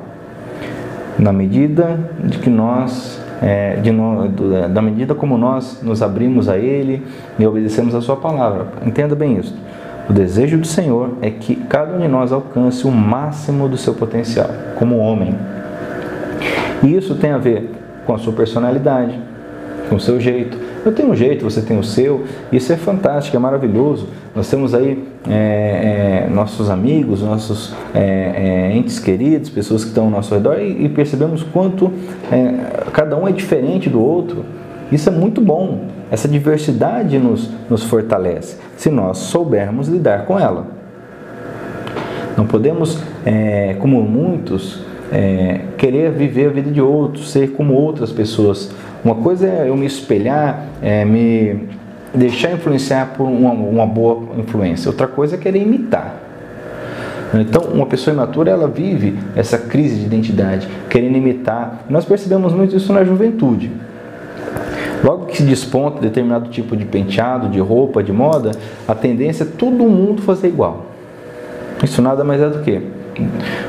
Speaker 1: Na medida de que nós, é, de no, da medida como nós nos abrimos a Ele e obedecemos a Sua palavra. Entenda bem isso. O desejo do Senhor é que cada um de nós alcance o máximo do seu potencial, como homem, e isso tem a ver com a sua personalidade, com o seu jeito. Eu tenho um jeito, você tem o seu. Isso é fantástico, é maravilhoso. Nós temos aí é, é, nossos amigos, nossos é, é entes queridos, pessoas que estão ao nosso redor e, e percebemos quanto é, cada um é diferente do outro. Isso é muito bom. Essa diversidade nos, nos fortalece, se nós soubermos lidar com ela. Não podemos, é, como muitos, é, querer viver a vida de outros, ser como outras pessoas. Uma coisa é eu me espelhar, é, me deixar influenciar por uma, uma boa influência. Outra coisa é querer imitar. Então, uma pessoa imatura, ela vive essa crise de identidade, querendo imitar. Nós percebemos muito isso na juventude. Logo que se desponta determinado tipo de penteado, de roupa, de moda, a tendência é todo mundo fazer igual. Isso nada mais é do que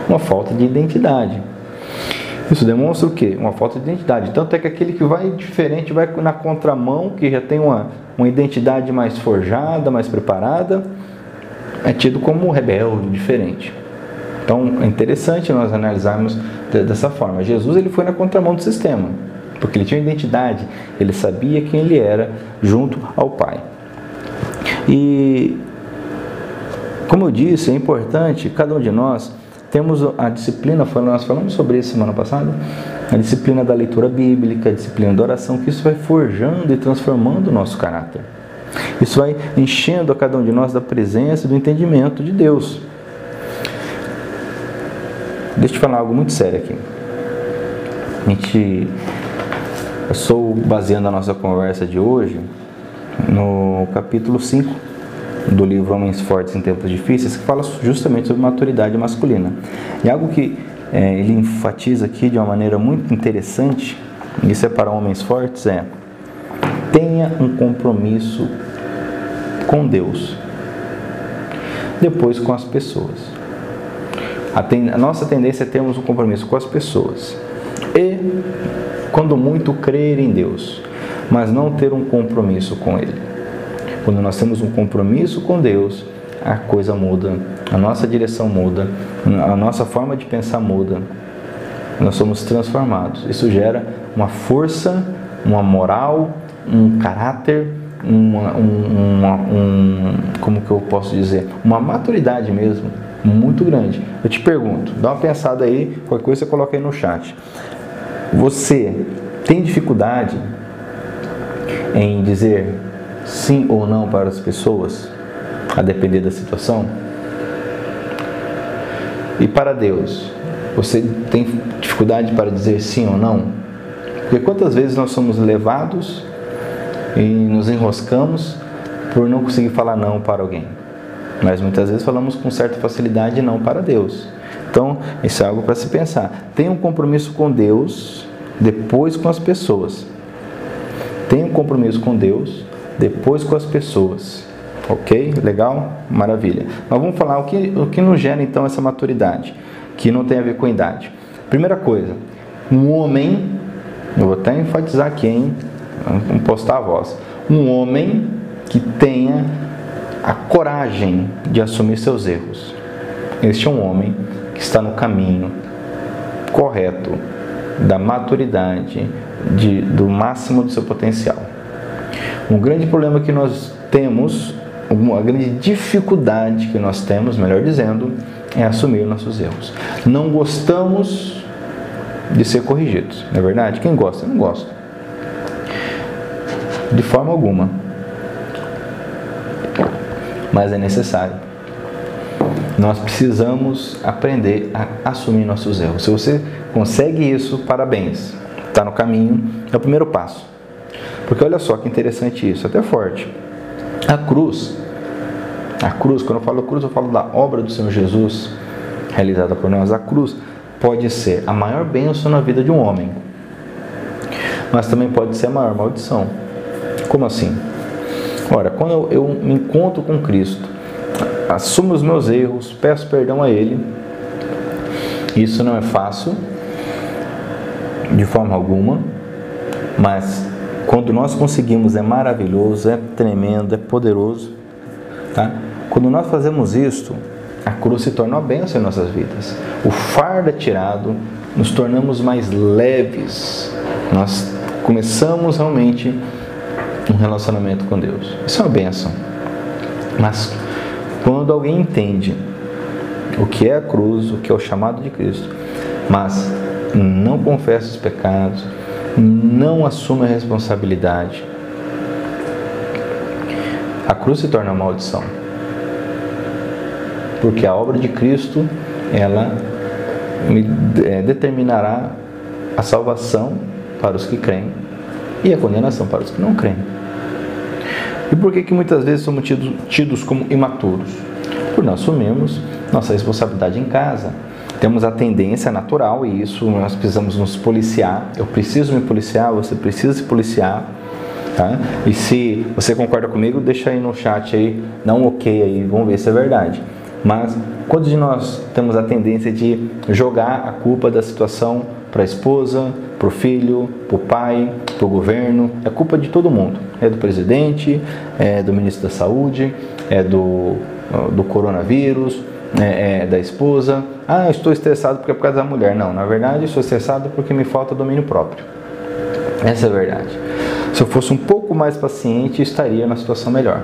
Speaker 1: uma falta de identidade. Isso demonstra o quê? Uma falta de identidade. Tanto é que aquele que vai diferente, vai na contramão, que já tem uma, uma identidade mais forjada, mais preparada, é tido como rebelde, diferente. Então é interessante nós analisarmos dessa forma. Jesus ele foi na contramão do sistema, porque ele tinha identidade, ele sabia quem ele era junto ao Pai. E como eu disse, é importante cada um de nós temos a disciplina, nós falamos sobre isso semana passada, a disciplina da leitura bíblica, a disciplina da oração, que isso vai forjando e transformando o nosso caráter. Isso vai enchendo a cada um de nós da presença e do entendimento de Deus. Deixa eu te falar algo muito sério aqui. A gente. Eu sou baseando a nossa conversa de hoje no capítulo 5 do livro Homens Fortes em Tempos Difíceis, que fala justamente sobre maturidade masculina. E algo que é, ele enfatiza aqui de uma maneira muito interessante, isso é para homens fortes, é tenha um compromisso com Deus, depois com as pessoas. A, ten, a nossa tendência é termos um compromisso com as pessoas e, quando muito, crer em Deus, mas não ter um compromisso com Ele. Quando nós temos um compromisso com Deus, a coisa muda, a nossa direção muda, a nossa forma de pensar muda. Nós somos transformados. Isso gera uma força, uma moral, um caráter, uma, um, uma, um, como que eu posso dizer, uma maturidade mesmo muito grande. Eu te pergunto, dá uma pensada aí, qualquer coisa você coloca aí no chat. Você tem dificuldade em dizer sim ou não para as pessoas, a depender da situação? E para Deus, você tem dificuldade para dizer sim ou não? Porque quantas vezes nós somos levados e nos enroscamos por não conseguir falar não para alguém? Mas muitas vezes falamos com certa facilidade não para Deus. Então, isso é algo para se pensar. Tenha um compromisso com Deus, depois com as pessoas. Tenha um compromisso com Deus, depois com as pessoas. Ok? Legal? Maravilha. Mas vamos falar o que, o que nos gera então essa maturidade, que não tem a ver com a idade. Primeira coisa, um homem, eu vou até enfatizar aqui, hein? Vamos postar a voz. Um homem que tenha a coragem de assumir seus erros. Este é um homem que está no caminho correto da maturidade, de, do máximo do seu potencial. Um grande problema que nós temos, uma grande dificuldade que nós temos, melhor dizendo, é assumir nossos erros. Não gostamos de ser corrigidos, não é verdade? Quem gosta, não gosta. De forma alguma mas é necessário. Nós precisamos aprender a assumir nossos erros. Se você consegue isso, parabéns. Está no caminho, é o primeiro passo. Porque olha só que interessante isso, até forte. A cruz, a cruz, quando eu falo cruz, eu falo da obra do Senhor Jesus realizada por nós. A cruz pode ser a maior bênção na vida de um homem, mas também pode ser a maior maldição. Como assim? Ora, quando eu, eu me encontro com Cristo, assumo os meus erros, peço perdão a Ele, isso não é fácil, de forma alguma, mas quando nós conseguimos é maravilhoso, é tremendo, é poderoso. Tá? Quando nós fazemos isto, a cruz se torna uma bênção em nossas vidas. O fardo é tirado, nos tornamos mais leves, nós começamos realmente um relacionamento com Deus. Isso é uma benção. Mas quando alguém entende o que é a cruz, o que é o chamado de Cristo, mas não confessa os pecados, não assume a responsabilidade, a cruz se torna maldição. Porque a obra de Cristo, ela é, determinará a salvação para os que creem e a condenação para os que não creem. E por que, que muitas vezes somos tidos, tidos como imaturos? Por não assumimos nossa responsabilidade em casa. Temos a tendência natural, e isso nós precisamos nos policiar. Eu preciso me policiar, você precisa se policiar. Tá? E se você concorda comigo, deixa aí no chat aí, dá um ok aí, vamos ver se é verdade. Mas quantos de nós temos a tendência de jogar a culpa da situação para a esposa, para o filho, para o pai, para o governo. É culpa de todo mundo. É do presidente, é do ministro da saúde, é do, do coronavírus, é, é da esposa. Ah, estou estressado porque é por causa da mulher. Não, na verdade, estou estressado porque me falta domínio próprio. Essa é a verdade. Se eu fosse um pouco mais paciente, estaria na situação melhor.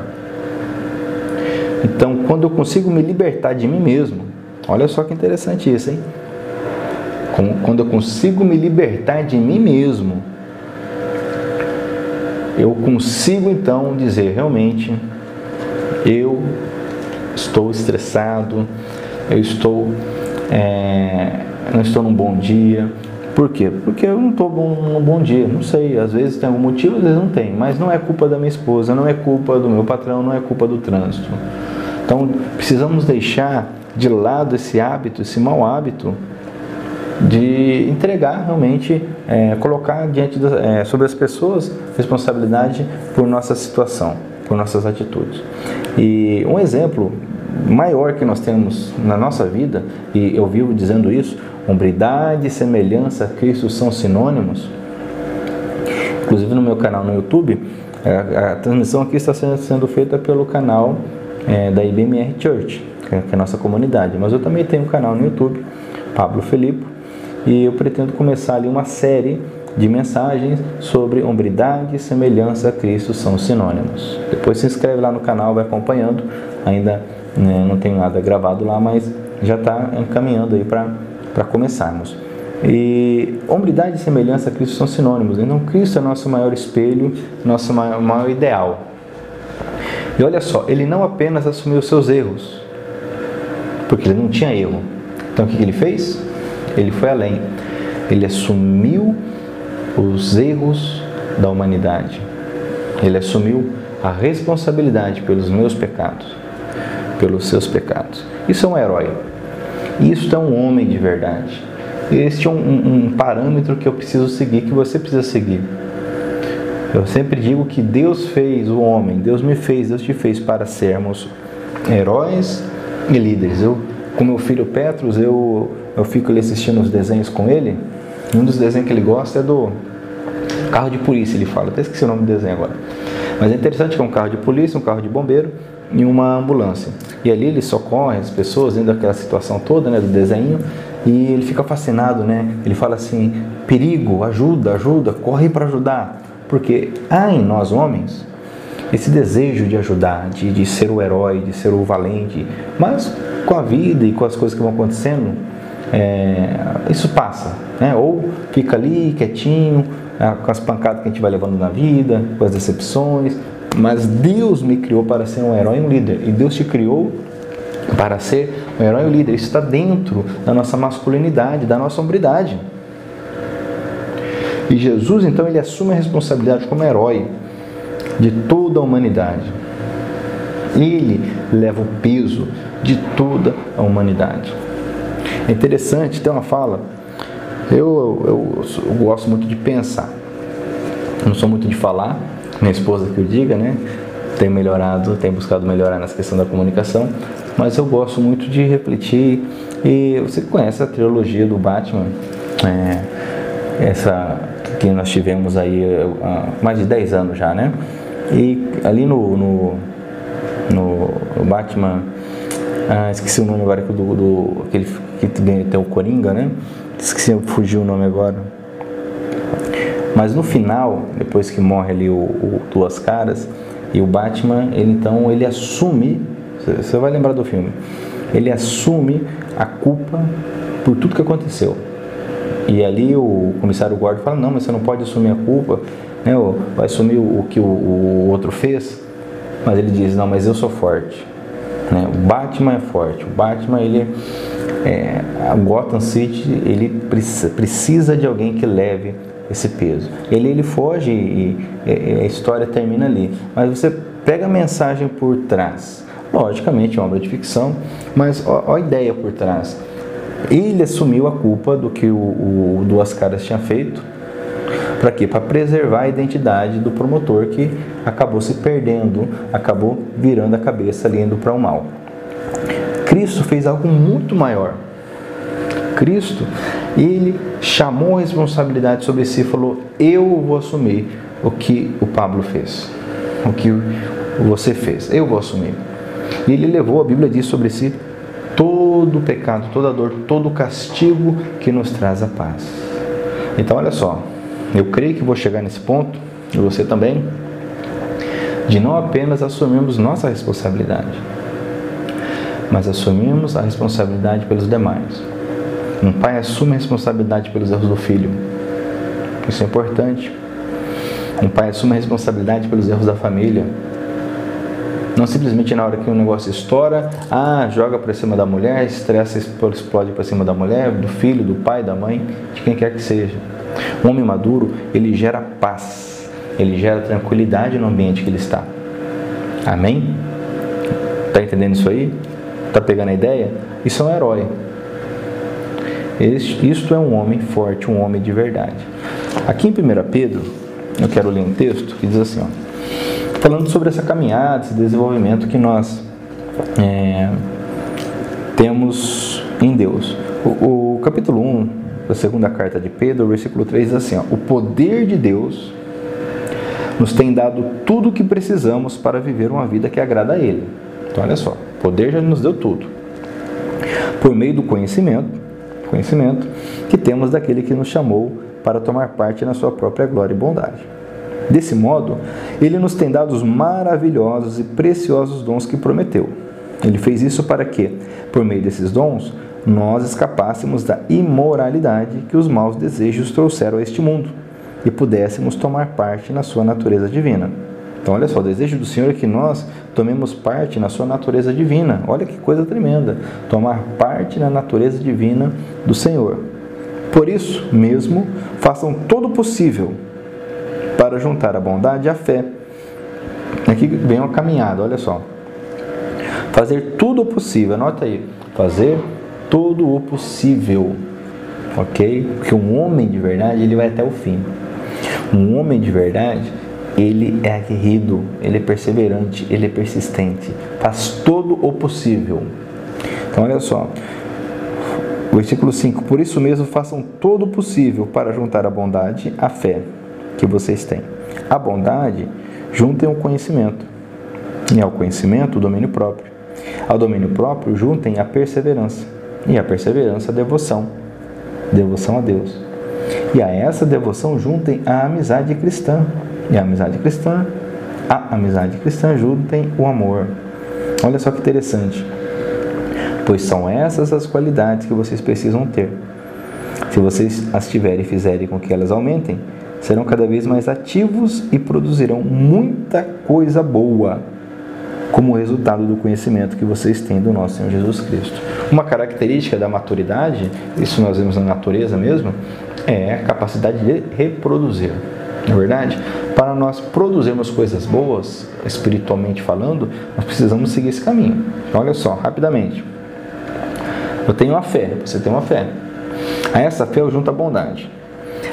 Speaker 1: Então, quando eu consigo me libertar de mim mesmo, olha só que interessante isso, hein? quando eu consigo me libertar de mim mesmo, eu consigo então dizer realmente eu estou estressado, eu estou é, não estou num bom dia. Por quê? Porque eu não estou num bom dia. Não sei, às vezes tem algum motivo, às vezes não tem. Mas não é culpa da minha esposa, não é culpa do meu patrão, não é culpa do trânsito. Então precisamos deixar de lado esse hábito, esse mau hábito de entregar realmente, é, colocar diante é, sobre as pessoas responsabilidade por nossa situação, por nossas atitudes. E um exemplo maior que nós temos na nossa vida, e eu vivo dizendo isso, hombridade e semelhança a Cristo são sinônimos. Inclusive no meu canal no YouTube, a, é, a transmissão aqui está sendo, sendo feita pelo canal é, da IBMR Church, que é a nossa comunidade. Mas eu também tenho um canal no YouTube, Pablo Felipe, e eu pretendo começar ali uma série de mensagens sobre hombridade e semelhança a Cristo são sinônimos. Depois se inscreve lá no canal, vai acompanhando. Ainda né, não tem nada gravado lá, mas já está encaminhando aí para começarmos. E hombridade e semelhança a Cristo são sinônimos. Então, Cristo é nosso maior espelho, nosso maior, maior ideal. E olha só, ele não apenas assumiu seus erros, porque ele não tinha erro. Então, o que ele fez? Ele foi além. Ele assumiu os erros da humanidade. Ele assumiu a responsabilidade pelos meus pecados, pelos seus pecados. Isso é um herói. Isso é um homem de verdade. Este é um, um parâmetro que eu preciso seguir, que você precisa seguir. Eu sempre digo que Deus fez o homem, Deus me fez, Deus te fez para sermos heróis e líderes. Eu, com meu filho Petrus, eu, eu fico ali assistindo os desenhos com ele. Um dos desenhos que ele gosta é do carro de polícia, ele fala. Até esqueci o nome do desenho agora. Mas é interessante que é um carro de polícia, um carro de bombeiro e uma ambulância. E ali ele socorre as pessoas dentro daquela situação toda, né, do desenho. E ele fica fascinado, né? Ele fala assim: perigo, ajuda, ajuda, corre para ajudar. Porque há em nós homens esse desejo de ajudar, de, de ser o herói, de ser o valente, mas com a vida e com as coisas que vão acontecendo, é, isso passa, né? ou fica ali quietinho, é, com as pancadas que a gente vai levando na vida, com as decepções, mas Deus me criou para ser um herói e um líder, e Deus te criou para ser um herói e um líder, isso está dentro da nossa masculinidade, da nossa hombridade. E Jesus, então, ele assume a responsabilidade como herói de toda a humanidade. Ele leva o peso de toda a humanidade. É interessante, tem uma fala, eu, eu, eu gosto muito de pensar, não sou muito de falar, minha esposa que eu diga, né? Tem melhorado, tem buscado melhorar nessa questão da comunicação, mas eu gosto muito de refletir. E você conhece a trilogia do Batman, é, essa que nós tivemos aí há mais de 10 anos já, né? E ali no, no, no Batman, ah, esqueci o nome agora do, do aquele que tem o Coringa, né? Esqueci, fugiu o nome agora. Mas no final, depois que morre ali o, o Duas Caras e o Batman, ele então ele assume, você vai lembrar do filme, ele assume a culpa por tudo que aconteceu. E ali o comissário Gordon fala, não, mas você não pode assumir a culpa, né? vai assumir o, que o, o outro fez. Mas ele diz, não, mas eu sou forte. Né? O Batman é forte. O Batman, ele é, a Gotham City, ele precisa, precisa de alguém que leve esse peso. Ele, ele foge e, e, a história termina ali. Mas você pega a mensagem por trás. Logicamente, é uma obra de ficção, mas a ideia por trás. Ele assumiu a culpa do que o, o Duas Caras tinha feito. Para quê? Para preservar a identidade do promotor que acabou se perdendo, acabou virando a cabeça ali indo para o mal. Cristo fez algo muito maior. Cristo, ele chamou a responsabilidade sobre si e falou: Eu vou assumir o que o Pablo fez, o que você fez, eu vou assumir. E ele levou, a Bíblia diz sobre si, todo o pecado, toda a dor, todo o castigo que nos traz a paz. Então, olha só, eu creio que vou chegar nesse ponto, e você também, de não apenas assumirmos nossa responsabilidade, mas assumimos a responsabilidade pelos demais. Um pai assume a responsabilidade pelos erros do filho. Isso é importante. Um pai assume a responsabilidade pelos erros da família. Não simplesmente na hora que um negócio estoura, ah, joga para cima da mulher, estressa, explode para cima da mulher, do filho, do pai, da mãe, de quem quer que seja. Um homem maduro, ele gera paz, ele gera tranquilidade no ambiente que ele está. Amém? Está entendendo isso aí? Está pegando a ideia? Isso é um herói. Isto é um homem forte, um homem de verdade. Aqui em 1 Pedro, eu quero ler um texto que diz assim, ó, falando sobre essa caminhada, esse desenvolvimento que nós é, temos em Deus. O, o, capítulo 1 da segunda carta de Pedro, versículo 3 diz assim: ó, O poder de Deus nos tem dado tudo o que precisamos para viver uma vida que agrada a Ele. Então, olha só, o poder já nos deu tudo. Por meio do conhecimento, conhecimento que temos daquele que nos chamou para tomar parte na sua própria glória e bondade. Desse modo, ele nos tem dado os maravilhosos e preciosos dons que prometeu. Ele fez isso para que, por meio desses dons, nós escapássemos da imoralidade que os maus desejos trouxeram a este mundo e pudéssemos tomar parte na sua natureza divina. Então, olha só, o desejo do Senhor é que nós tomemos parte na sua natureza divina. Olha que coisa tremenda. Tomar parte na natureza divina do Senhor. Por isso mesmo, façam todo o possível para juntar a bondade a fé. Aqui vem uma caminhada, olha só. Fazer tudo o possível, anota aí. Fazer todo o possível. Ok? Porque um homem de verdade, ele vai até o fim. Um homem de verdade, ele é aguerrido, ele é perseverante, ele é persistente, faz todo o possível. Então, olha só, versículo 5: Por isso mesmo, façam todo o possível para juntar a bondade à fé que vocês têm. A bondade, juntem o conhecimento, e ao conhecimento, o domínio próprio. Ao domínio próprio, juntem a perseverança, e a perseverança, a devoção, devoção a Deus. E a essa devoção, juntem a amizade cristã e a amizade cristã, a amizade cristã tem o amor. Olha só que interessante. Pois são essas as qualidades que vocês precisam ter. Se vocês as tiverem e fizerem com que elas aumentem, serão cada vez mais ativos e produzirão muita coisa boa como resultado do conhecimento que vocês têm do nosso Senhor Jesus Cristo. Uma característica da maturidade, isso nós vemos na natureza mesmo, é a capacidade de reproduzir. Não é verdade? Para nós produzirmos coisas boas, espiritualmente falando, nós precisamos seguir esse caminho. Então, olha só, rapidamente. Eu tenho uma fé, você tem uma fé. A essa fé eu junto a bondade.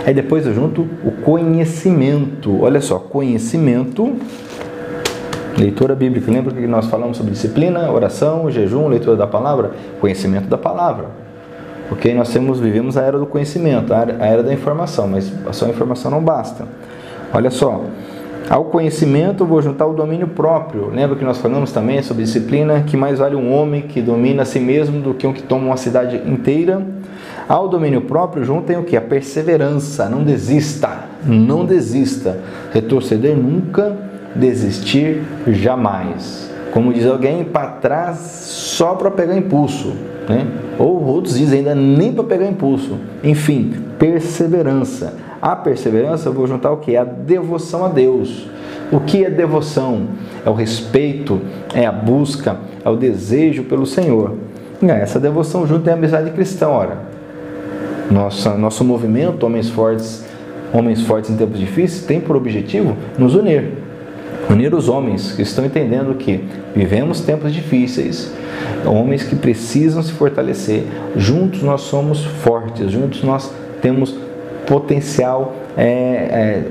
Speaker 1: Aí depois eu junto o conhecimento. Olha só, conhecimento, leitura bíblica. Lembra que nós falamos sobre disciplina, oração, jejum, leitura da palavra? Conhecimento da palavra. Porque nós temos, vivemos a era do conhecimento, a era da informação, mas só a informação não basta. Olha só, ao conhecimento vou juntar o domínio próprio. Lembra que nós falamos também sobre disciplina, que mais vale um homem que domina a si mesmo do que um que toma uma cidade inteira? Ao domínio próprio juntem o que? A perseverança, não desista, não desista. Retroceder nunca, desistir jamais. Como diz alguém, para trás só para pegar impulso. Né? Ou outros dizem ainda nem para pegar impulso. Enfim, perseverança. A perseverança, eu vou juntar o que? A devoção a Deus. O que é devoção? É o respeito, é a busca, é o desejo pelo Senhor. E essa devoção junto é a amizade cristã, ora. Nossa, nosso movimento, Homens Fortes, Homens Fortes em Tempos Difíceis, tem por objetivo nos unir. Unir os homens que estão entendendo que vivemos tempos difíceis, homens que precisam se fortalecer. Juntos nós somos fortes, juntos nós temos potencial é, é,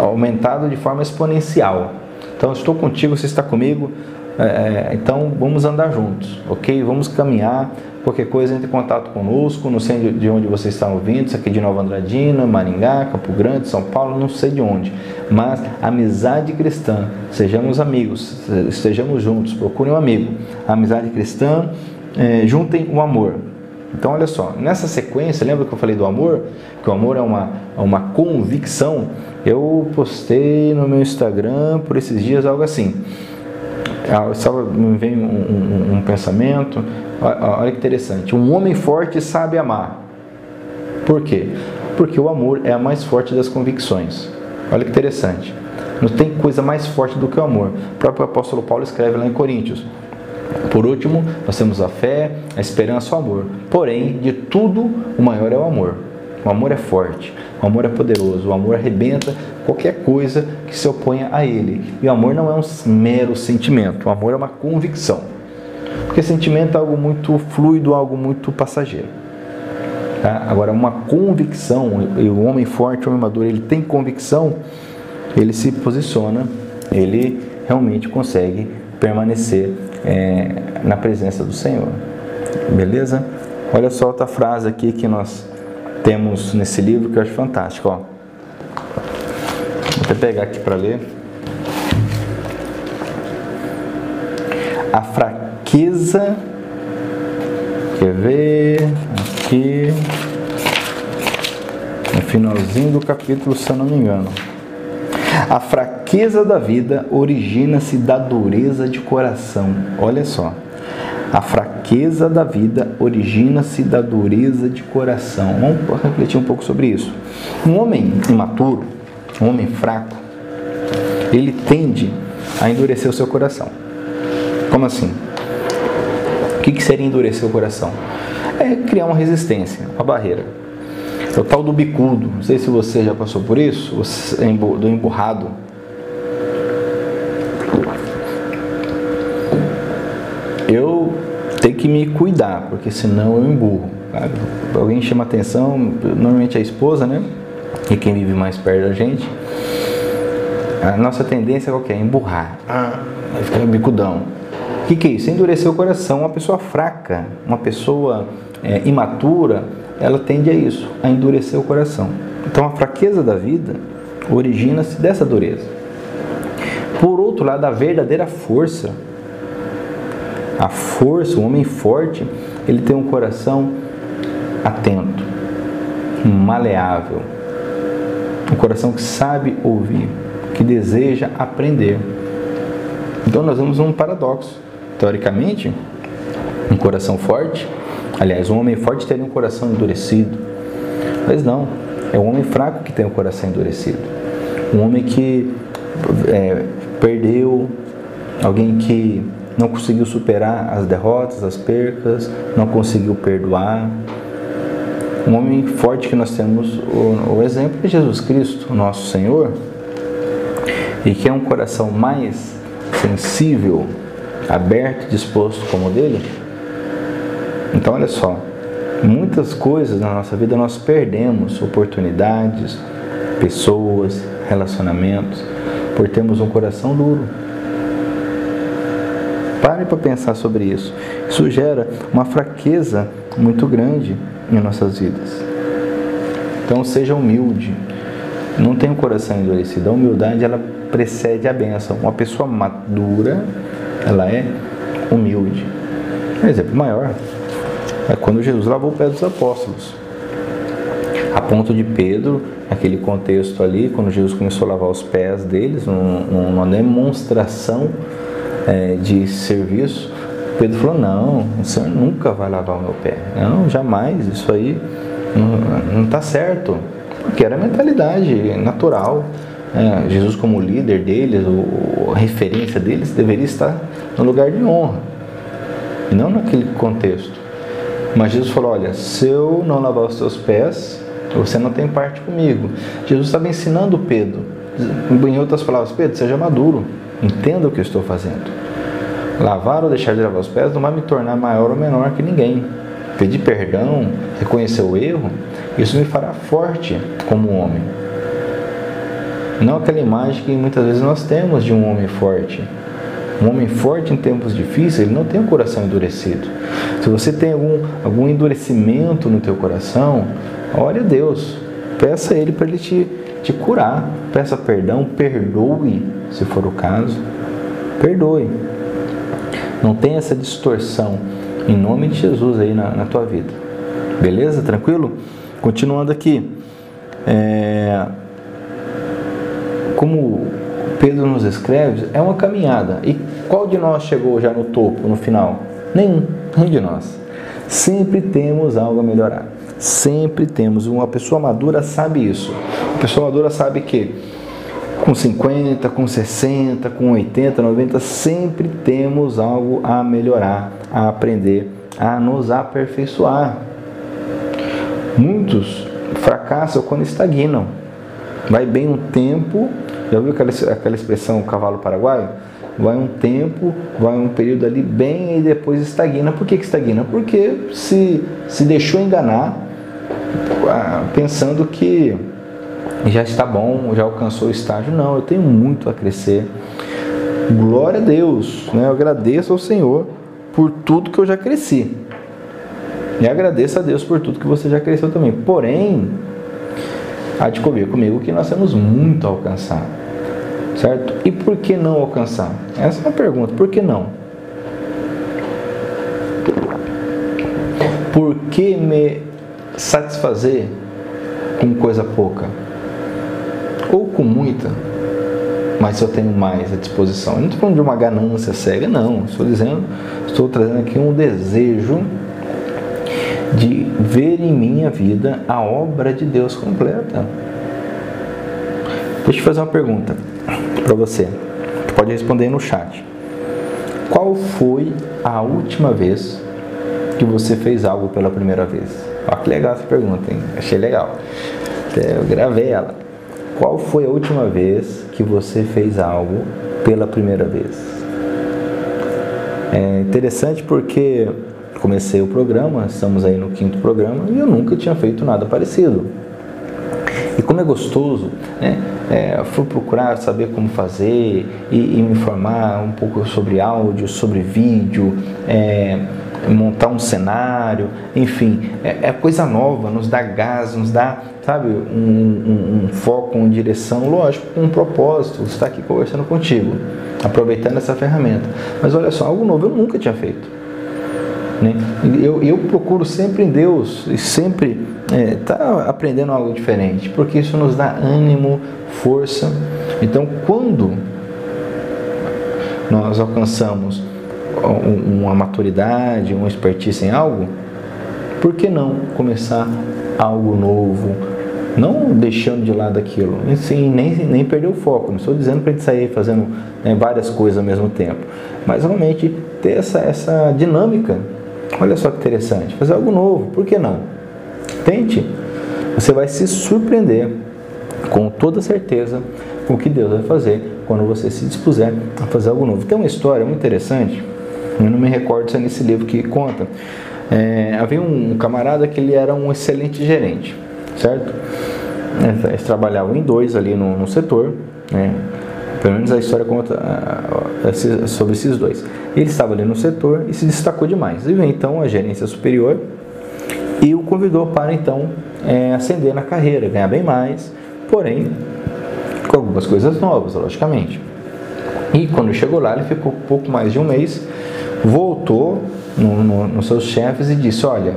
Speaker 1: aumentado de forma exponencial. Então, estou contigo, você está comigo, é, é, então vamos andar juntos, ok? Vamos caminhar. Qualquer coisa, entre em contato conosco. Não sei de onde você está ouvindo, isso aqui de Nova Andradina, Maringá, Campo Grande, São Paulo, não sei de onde. Mas amizade cristã, sejamos amigos, estejamos juntos, procure um amigo. amizade cristã, é, juntem o amor. Então, olha só, nessa sequência, lembra que eu falei do amor? Que o amor é uma, é uma convicção. Eu postei no meu Instagram por esses dias algo assim. Ah, me vem um, um, um pensamento. Olha que interessante. Um homem forte sabe amar. Por quê? Porque o amor é a mais forte das convicções. Olha que interessante. Não tem coisa mais forte do que o amor. O próprio apóstolo Paulo escreve lá em Coríntios: por último, nós temos a fé, a esperança o amor. Porém, de tudo, o maior é o amor. O amor é forte, o amor é poderoso, o amor arrebenta qualquer coisa que se oponha a ele. E o amor não é um mero sentimento, o amor é uma convicção. Porque sentimento é algo muito fluido, algo muito passageiro. Tá? Agora, uma convicção, o homem forte, o homem maduro, ele tem convicção, ele se posiciona, ele realmente consegue permanecer é, na presença do Senhor. Beleza? Olha só outra frase aqui que nós temos nesse livro que eu acho fantástico. Ó. Vou até pegar aqui para ler. A fraqueza. Quer ver? Aqui. No finalzinho do capítulo, se eu não me engano. A fraqueza da vida origina-se da dureza de coração. Olha só. A fraqueza da vida origina-se da dureza de coração. Vamos refletir um pouco sobre isso. Um homem imaturo, um homem fraco, ele tende a endurecer o seu coração. Como assim? O que seria endurecer o coração? É criar uma resistência, uma barreira. É o tal do bicudo. Não sei se você já passou por isso, do emburrado. Eu tenho que me cuidar, porque senão eu emburro. Alguém chama atenção, normalmente é a esposa, né? E quem vive mais perto da gente. A nossa tendência é qualquer? Emburrar. Ah, vai ficar bicudão. O que, que é isso? Endurecer o coração. Uma pessoa fraca, uma pessoa é, imatura, ela tende a isso, a endurecer o coração. Então a fraqueza da vida origina-se dessa dureza. Por outro lado, a verdadeira força, a força, o homem forte, ele tem um coração atento, maleável, um coração que sabe ouvir, que deseja aprender. Então nós vemos um paradoxo. Teoricamente, um coração forte Aliás, um homem forte teria um coração endurecido. Mas não, é um homem fraco que tem o um coração endurecido. Um homem que é, perdeu, alguém que não conseguiu superar as derrotas, as percas, não conseguiu perdoar. Um homem forte que nós temos o, o exemplo de Jesus Cristo, nosso Senhor, e que é um coração mais sensível, aberto, disposto como o dele, então, olha só, muitas coisas na nossa vida nós perdemos oportunidades, pessoas, relacionamentos, por termos um coração duro. Pare para pensar sobre isso. Isso gera uma fraqueza muito grande em nossas vidas. Então, seja humilde. Não tenha um coração endurecido. A humildade ela precede a bênção. Uma pessoa madura, ela é humilde. Um exemplo maior, é quando Jesus lavou o pé dos apóstolos. A ponto de Pedro, aquele contexto ali, quando Jesus começou a lavar os pés deles, numa demonstração é, de serviço, Pedro falou: Não, o Senhor nunca vai lavar o meu pé. Não, jamais, isso aí não está certo. Porque era a mentalidade natural. É, Jesus, como líder deles, o, a referência deles, deveria estar no lugar de honra, e não naquele contexto. Mas Jesus falou: Olha, se eu não lavar os seus pés, você não tem parte comigo. Jesus estava ensinando Pedro. Em outras palavras, Pedro, seja maduro, entenda o que eu estou fazendo. Lavar ou deixar de lavar os pés não vai me tornar maior ou menor que ninguém. Pedir perdão, reconhecer o erro, isso me fará forte como homem. Não aquela imagem que muitas vezes nós temos de um homem forte. Um homem forte em tempos difíceis, ele não tem um coração endurecido. Se você tem algum, algum endurecimento no teu coração, ore a Deus. Peça a Ele para Ele te, te curar. Peça perdão, perdoe, se for o caso. Perdoe. Não tem essa distorção. Em nome de Jesus aí na, na tua vida. Beleza? Tranquilo? Continuando aqui. É... Como Pedro nos escreve, é uma caminhada. E qual de nós chegou já no topo, no final? Nenhum, nenhum de nós. Sempre temos algo a melhorar. Sempre temos. Uma pessoa madura sabe isso. Uma pessoa madura sabe que com 50, com 60, com 80, 90, sempre temos algo a melhorar, a aprender, a nos aperfeiçoar. Muitos fracassam quando estagnam. Vai bem um tempo já ouviu aquela, aquela expressão cavalo paraguaio? Vai um tempo, vai um período ali bem e depois estagna. Por que, que estagna? Porque se, se deixou enganar ah, pensando que já está bom, já alcançou o estágio. Não, eu tenho muito a crescer. Glória a Deus, né? eu agradeço ao Senhor por tudo que eu já cresci. E agradeço a Deus por tudo que você já cresceu também. Porém, há de convir comigo que nós temos muito a alcançar. Certo? E por que não alcançar? Essa é uma pergunta. Por que não? Por que me satisfazer com coisa pouca? Ou com muita? mas eu tenho mais à disposição. Eu não estou falando de uma ganância cega, não. Estou dizendo, estou trazendo aqui um desejo de ver em minha vida a obra de Deus completa. Deixa eu fazer uma pergunta para você. Pode responder no chat. Qual foi a última vez que você fez algo pela primeira vez? Olha que legal essa pergunta, hein? Achei legal. Eu gravei ela. Qual foi a última vez que você fez algo pela primeira vez? É interessante porque comecei o programa, estamos aí no quinto programa, e eu nunca tinha feito nada parecido. E como é gostoso, né? É, fui procurar saber como fazer e, e, me informar um pouco sobre áudio, sobre vídeo, é, montar um cenário, enfim, é, é, coisa nova, nos dá gás, nos dá, sabe, um, um, um foco, uma direção, lógico, com um propósito, estar aqui conversando contigo, aproveitando essa ferramenta. Mas olha só, algo novo eu nunca tinha feito. Né? Eu, eu procuro sempre em Deus e sempre estar é, tá aprendendo algo diferente, porque isso nos dá ânimo, força. Então, quando nós alcançamos uma maturidade, uma expertise em algo, por que não começar algo novo? Não deixando de lado aquilo, sim, nem, nem perder o foco. Não estou dizendo para gente sair fazendo né, várias coisas ao mesmo tempo, mas realmente ter essa, essa dinâmica Olha só que interessante, fazer algo novo, por que não? Tente, você vai se surpreender com toda certeza com o que Deus vai fazer quando você se dispuser a fazer algo novo. Tem uma história muito interessante, eu não me recordo se é nesse livro que conta. É, havia um camarada que ele era um excelente gerente, certo? Eles trabalhavam em dois ali no, no setor, né? Pelo menos a história conta sobre esses dois. Ele estava ali no setor e se destacou demais. E veio então a gerência superior e o convidou para então é, ascender na carreira, ganhar bem mais, porém com algumas coisas novas, logicamente. E quando chegou lá, ele ficou pouco mais de um mês, voltou no, no, nos seus chefes e disse: Olha,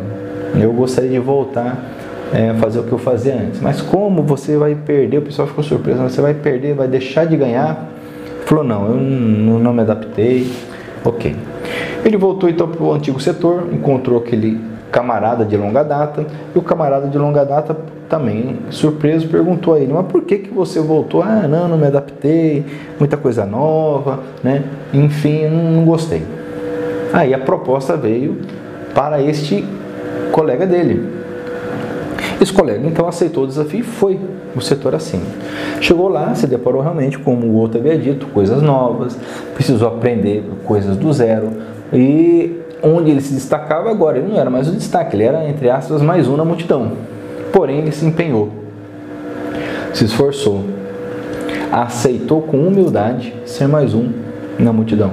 Speaker 1: eu gostaria de voltar é, fazer o que eu fazia antes. Mas como você vai perder? O pessoal ficou surpreso. Você vai perder, vai deixar de ganhar? Falou, não, eu não, não me adaptei. Ok. Ele voltou então para o antigo setor, encontrou aquele camarada de longa data, e o camarada de longa data também, surpreso, perguntou a ele, mas por que, que você voltou? Ah, não, não me adaptei, muita coisa nova, né? Enfim, não, não gostei. Aí a proposta veio para este colega dele, esse colega então aceitou o desafio e foi no setor acima. Chegou lá, se deparou realmente, como o outro havia dito, coisas novas, precisou aprender coisas do zero e onde ele se destacava agora, ele não era mais o destaque, ele era, entre aspas, mais um na multidão. Porém, ele se empenhou, se esforçou, aceitou com humildade ser mais um na multidão.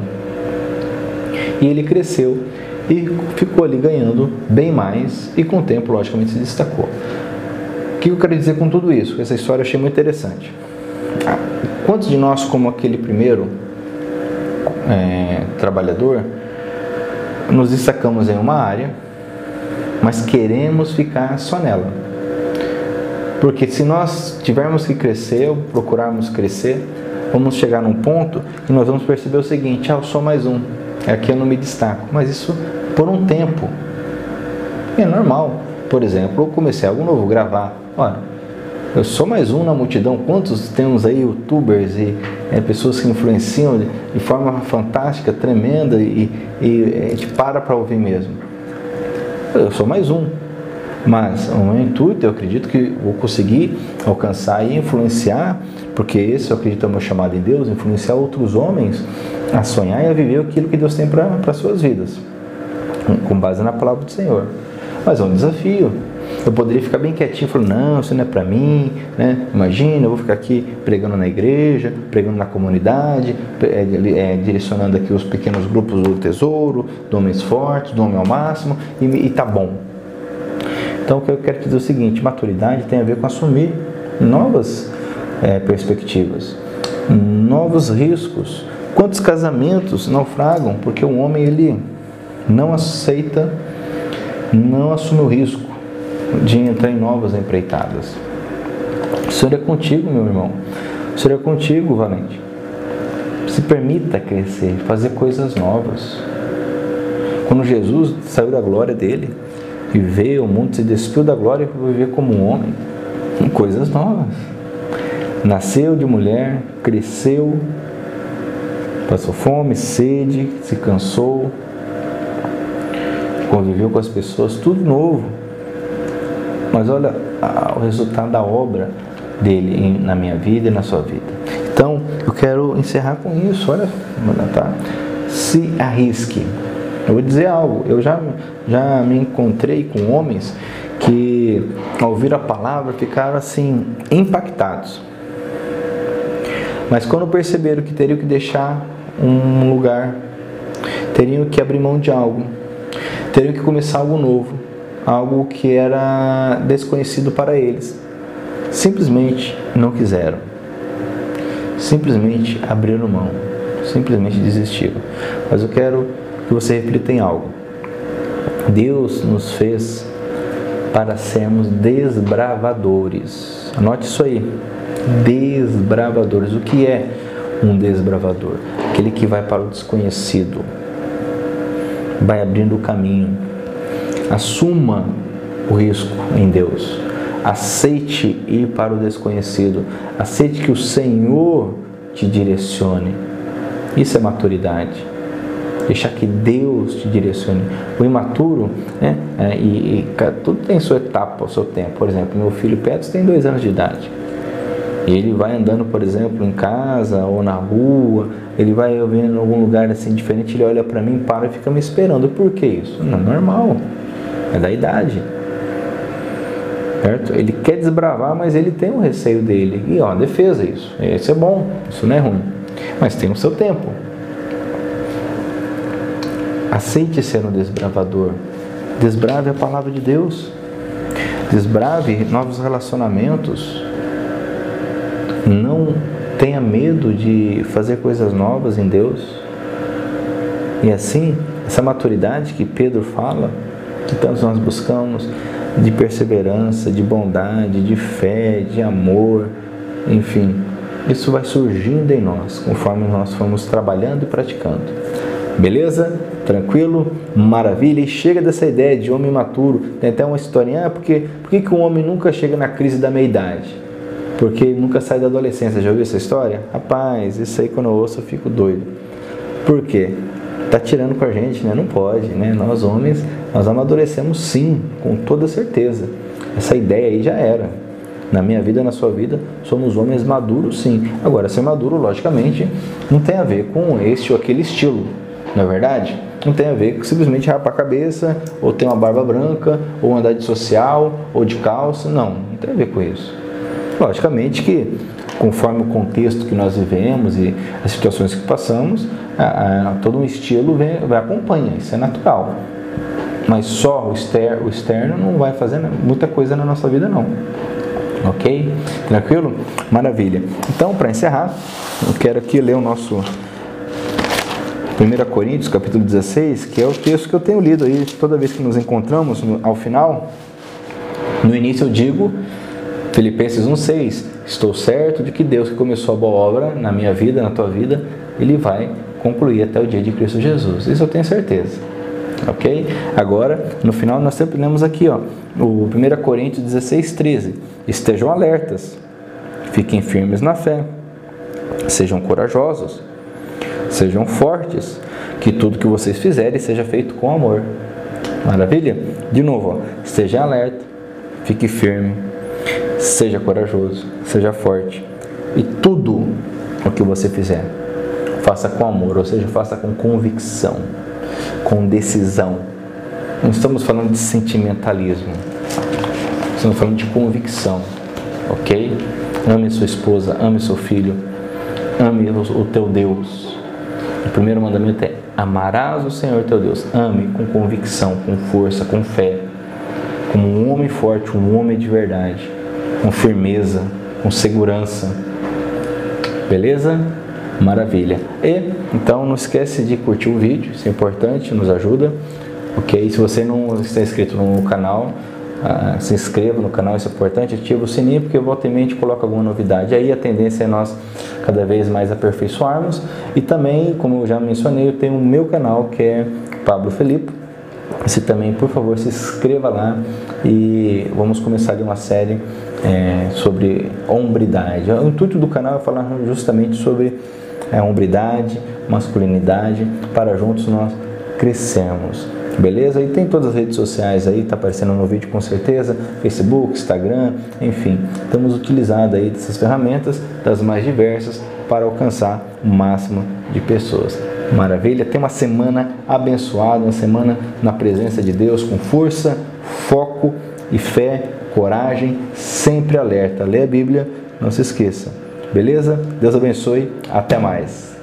Speaker 1: E ele cresceu e ficou ali ganhando bem mais e com o tempo, logicamente, se destacou. O que eu quero dizer com tudo isso? Essa história eu achei muito interessante. Quantos de nós, como aquele primeiro é, trabalhador, nos destacamos em uma área, mas queremos ficar só nela? Porque se nós tivermos que crescer ou procurarmos crescer, vamos chegar num ponto e nós vamos perceber o seguinte: ah, eu sou mais um, aqui eu não me destaco. Mas isso por um tempo. É normal. Por exemplo, eu comecei algo novo, gravar. Olha, eu sou mais um na multidão. Quantos temos aí youtubers e é, pessoas que influenciam de, de, forma fantástica, tremenda e, e a gente para para ouvir mesmo. Eu sou mais um. Mas o meu intuito, eu acredito que vou conseguir alcançar e influenciar, porque esse eu acredito é o meu chamado em Deus, influenciar outros homens a sonhar e a viver aquilo que Deus tem para as suas vidas com base na palavra do Senhor. Mas é um desafio. Eu poderia ficar bem quietinho, falando, não, isso não é para mim, né? Imagina, eu vou ficar aqui pregando na igreja, pregando na comunidade, é, é, direcionando aqui os pequenos grupos do tesouro, do homens fortes, do homem ao máximo, e, e tá bom. Então, o que eu quero dizer é o seguinte: maturidade tem a ver com assumir novas é, perspectivas, novos riscos. Quantos casamentos naufragam porque o homem ele não aceita, não assume o risco de entrar em novas empreitadas. O Senhor é contigo, meu irmão. O Senhor é contigo, valente. Se permita crescer, fazer coisas novas. Quando Jesus saiu da glória dele e veio ao mundo, se despiu da glória foi viver como um homem, coisas novas. Nasceu de mulher, cresceu, passou fome, sede, se cansou, conviveu com as pessoas, tudo novo. Mas olha o resultado da obra dele na minha vida e na sua vida. Então, eu quero encerrar com isso. Olha, tá? Se arrisque. Eu vou dizer algo. Eu já, já me encontrei com homens que, ao ouvir a palavra, ficaram assim, impactados. Mas quando perceberam que teriam que deixar um lugar, teriam que abrir mão de algo, teriam que começar algo novo, algo que era desconhecido para eles, simplesmente não quiseram, simplesmente abriram mão, simplesmente desistiram. Mas eu quero que você reflita em algo. Deus nos fez para sermos desbravadores. Anote isso aí. Desbravadores. O que é um desbravador? Aquele que vai para o desconhecido, vai abrindo o caminho. Assuma o risco em Deus. Aceite ir para o desconhecido. Aceite que o Senhor te direcione. Isso é maturidade deixar que Deus te direcione. O imaturo, né, é, e, e, tudo tem sua etapa, o seu tempo. Por exemplo, meu filho Petros tem dois anos de idade. Ele vai andando, por exemplo, em casa ou na rua, ele vai vendo em algum lugar assim diferente, ele olha para mim, para e fica me esperando. Por que isso? Não, normal. É da idade. Certo? Ele quer desbravar, mas ele tem um receio dele. E ó, defesa isso. Isso é bom, isso não é ruim. Mas tem o seu tempo. Aceite ser um desbravador. Desbrave a palavra de Deus. Desbrave novos relacionamentos. Não tenha medo de fazer coisas novas em Deus. E assim, essa maturidade que Pedro fala, que tantos nós buscamos, de perseverança, de bondade, de fé, de amor, enfim, isso vai surgindo em nós conforme nós formos trabalhando e praticando. Beleza? Tranquilo? Maravilha. E chega dessa ideia de homem maturo. Tem até uma historinha. Ah, porque, por que, que um homem nunca chega na crise da meia-idade? Porque nunca sai da adolescência. Já ouviu essa história? Rapaz, isso aí quando eu ouço eu fico doido. Por quê? Tá tirando com a gente, né? Não pode, né? Nós homens, nós amadurecemos sim, com toda certeza. Essa ideia aí já era. Na minha vida, na sua vida, somos homens maduros sim. Agora, ser maduro, logicamente, não tem a ver com este ou aquele estilo não é verdade? Não tem a ver com simplesmente rapar a cabeça, ou ter uma barba branca, ou andar de social, ou de calça. Não, não tem a ver com isso. Logicamente que, conforme o contexto que nós vivemos e as situações que passamos, a, a, todo um estilo vem, vai acompanha, isso é natural. Mas só o externo, o externo não vai fazer muita coisa na nossa vida, não. Ok? Tranquilo? Maravilha. Então, para encerrar, eu quero aqui ler o nosso 1 Coríntios, capítulo 16, que é o texto que eu tenho lido aí toda vez que nos encontramos ao final. No início eu digo, Filipenses 1,6: Estou certo de que Deus que começou a boa obra na minha vida, na tua vida, Ele vai concluir até o dia de Cristo Jesus. Isso eu tenho certeza. Ok? Agora, no final, nós sempre lemos aqui, ó, o 1 Coríntios 16, 13: Estejam alertas, fiquem firmes na fé, sejam corajosos Sejam fortes, que tudo que vocês fizerem seja feito com amor. Maravilha? De novo, ó, esteja alerta, fique firme, seja corajoso, seja forte. E tudo o que você fizer, faça com amor, ou seja, faça com convicção, com decisão. Não estamos falando de sentimentalismo, estamos falando de convicção, ok? Ame sua esposa, ame seu filho, ame o teu Deus, o primeiro mandamento é: amarás o Senhor teu Deus. Ame com convicção, com força, com fé, como um homem forte, um homem de verdade, com firmeza, com segurança. Beleza? Maravilha. E então não esquece de curtir o vídeo, isso é importante, nos ajuda. Ok? Se você não está inscrito no canal, ah, se inscreva no canal, isso é importante, ativa o sininho porque volta e mente coloca alguma novidade. Aí a tendência é nós cada vez mais aperfeiçoarmos. E também, como eu já mencionei, eu tenho o meu canal que é Pablo Felipe. Você também, por favor, se inscreva lá e vamos começar uma série é, sobre hombridade. O intuito do canal é falar justamente sobre é, hombridade, masculinidade, para juntos nós crescermos. Beleza? E tem todas as redes sociais aí, tá aparecendo no vídeo com certeza, Facebook, Instagram, enfim, estamos utilizando aí dessas ferramentas, das mais diversas, para alcançar o máximo de pessoas. Maravilha? Tem uma semana abençoada, uma semana na presença de Deus com força, foco e fé, coragem, sempre alerta. Lê a Bíblia, não se esqueça. Beleza? Deus abençoe. Até mais.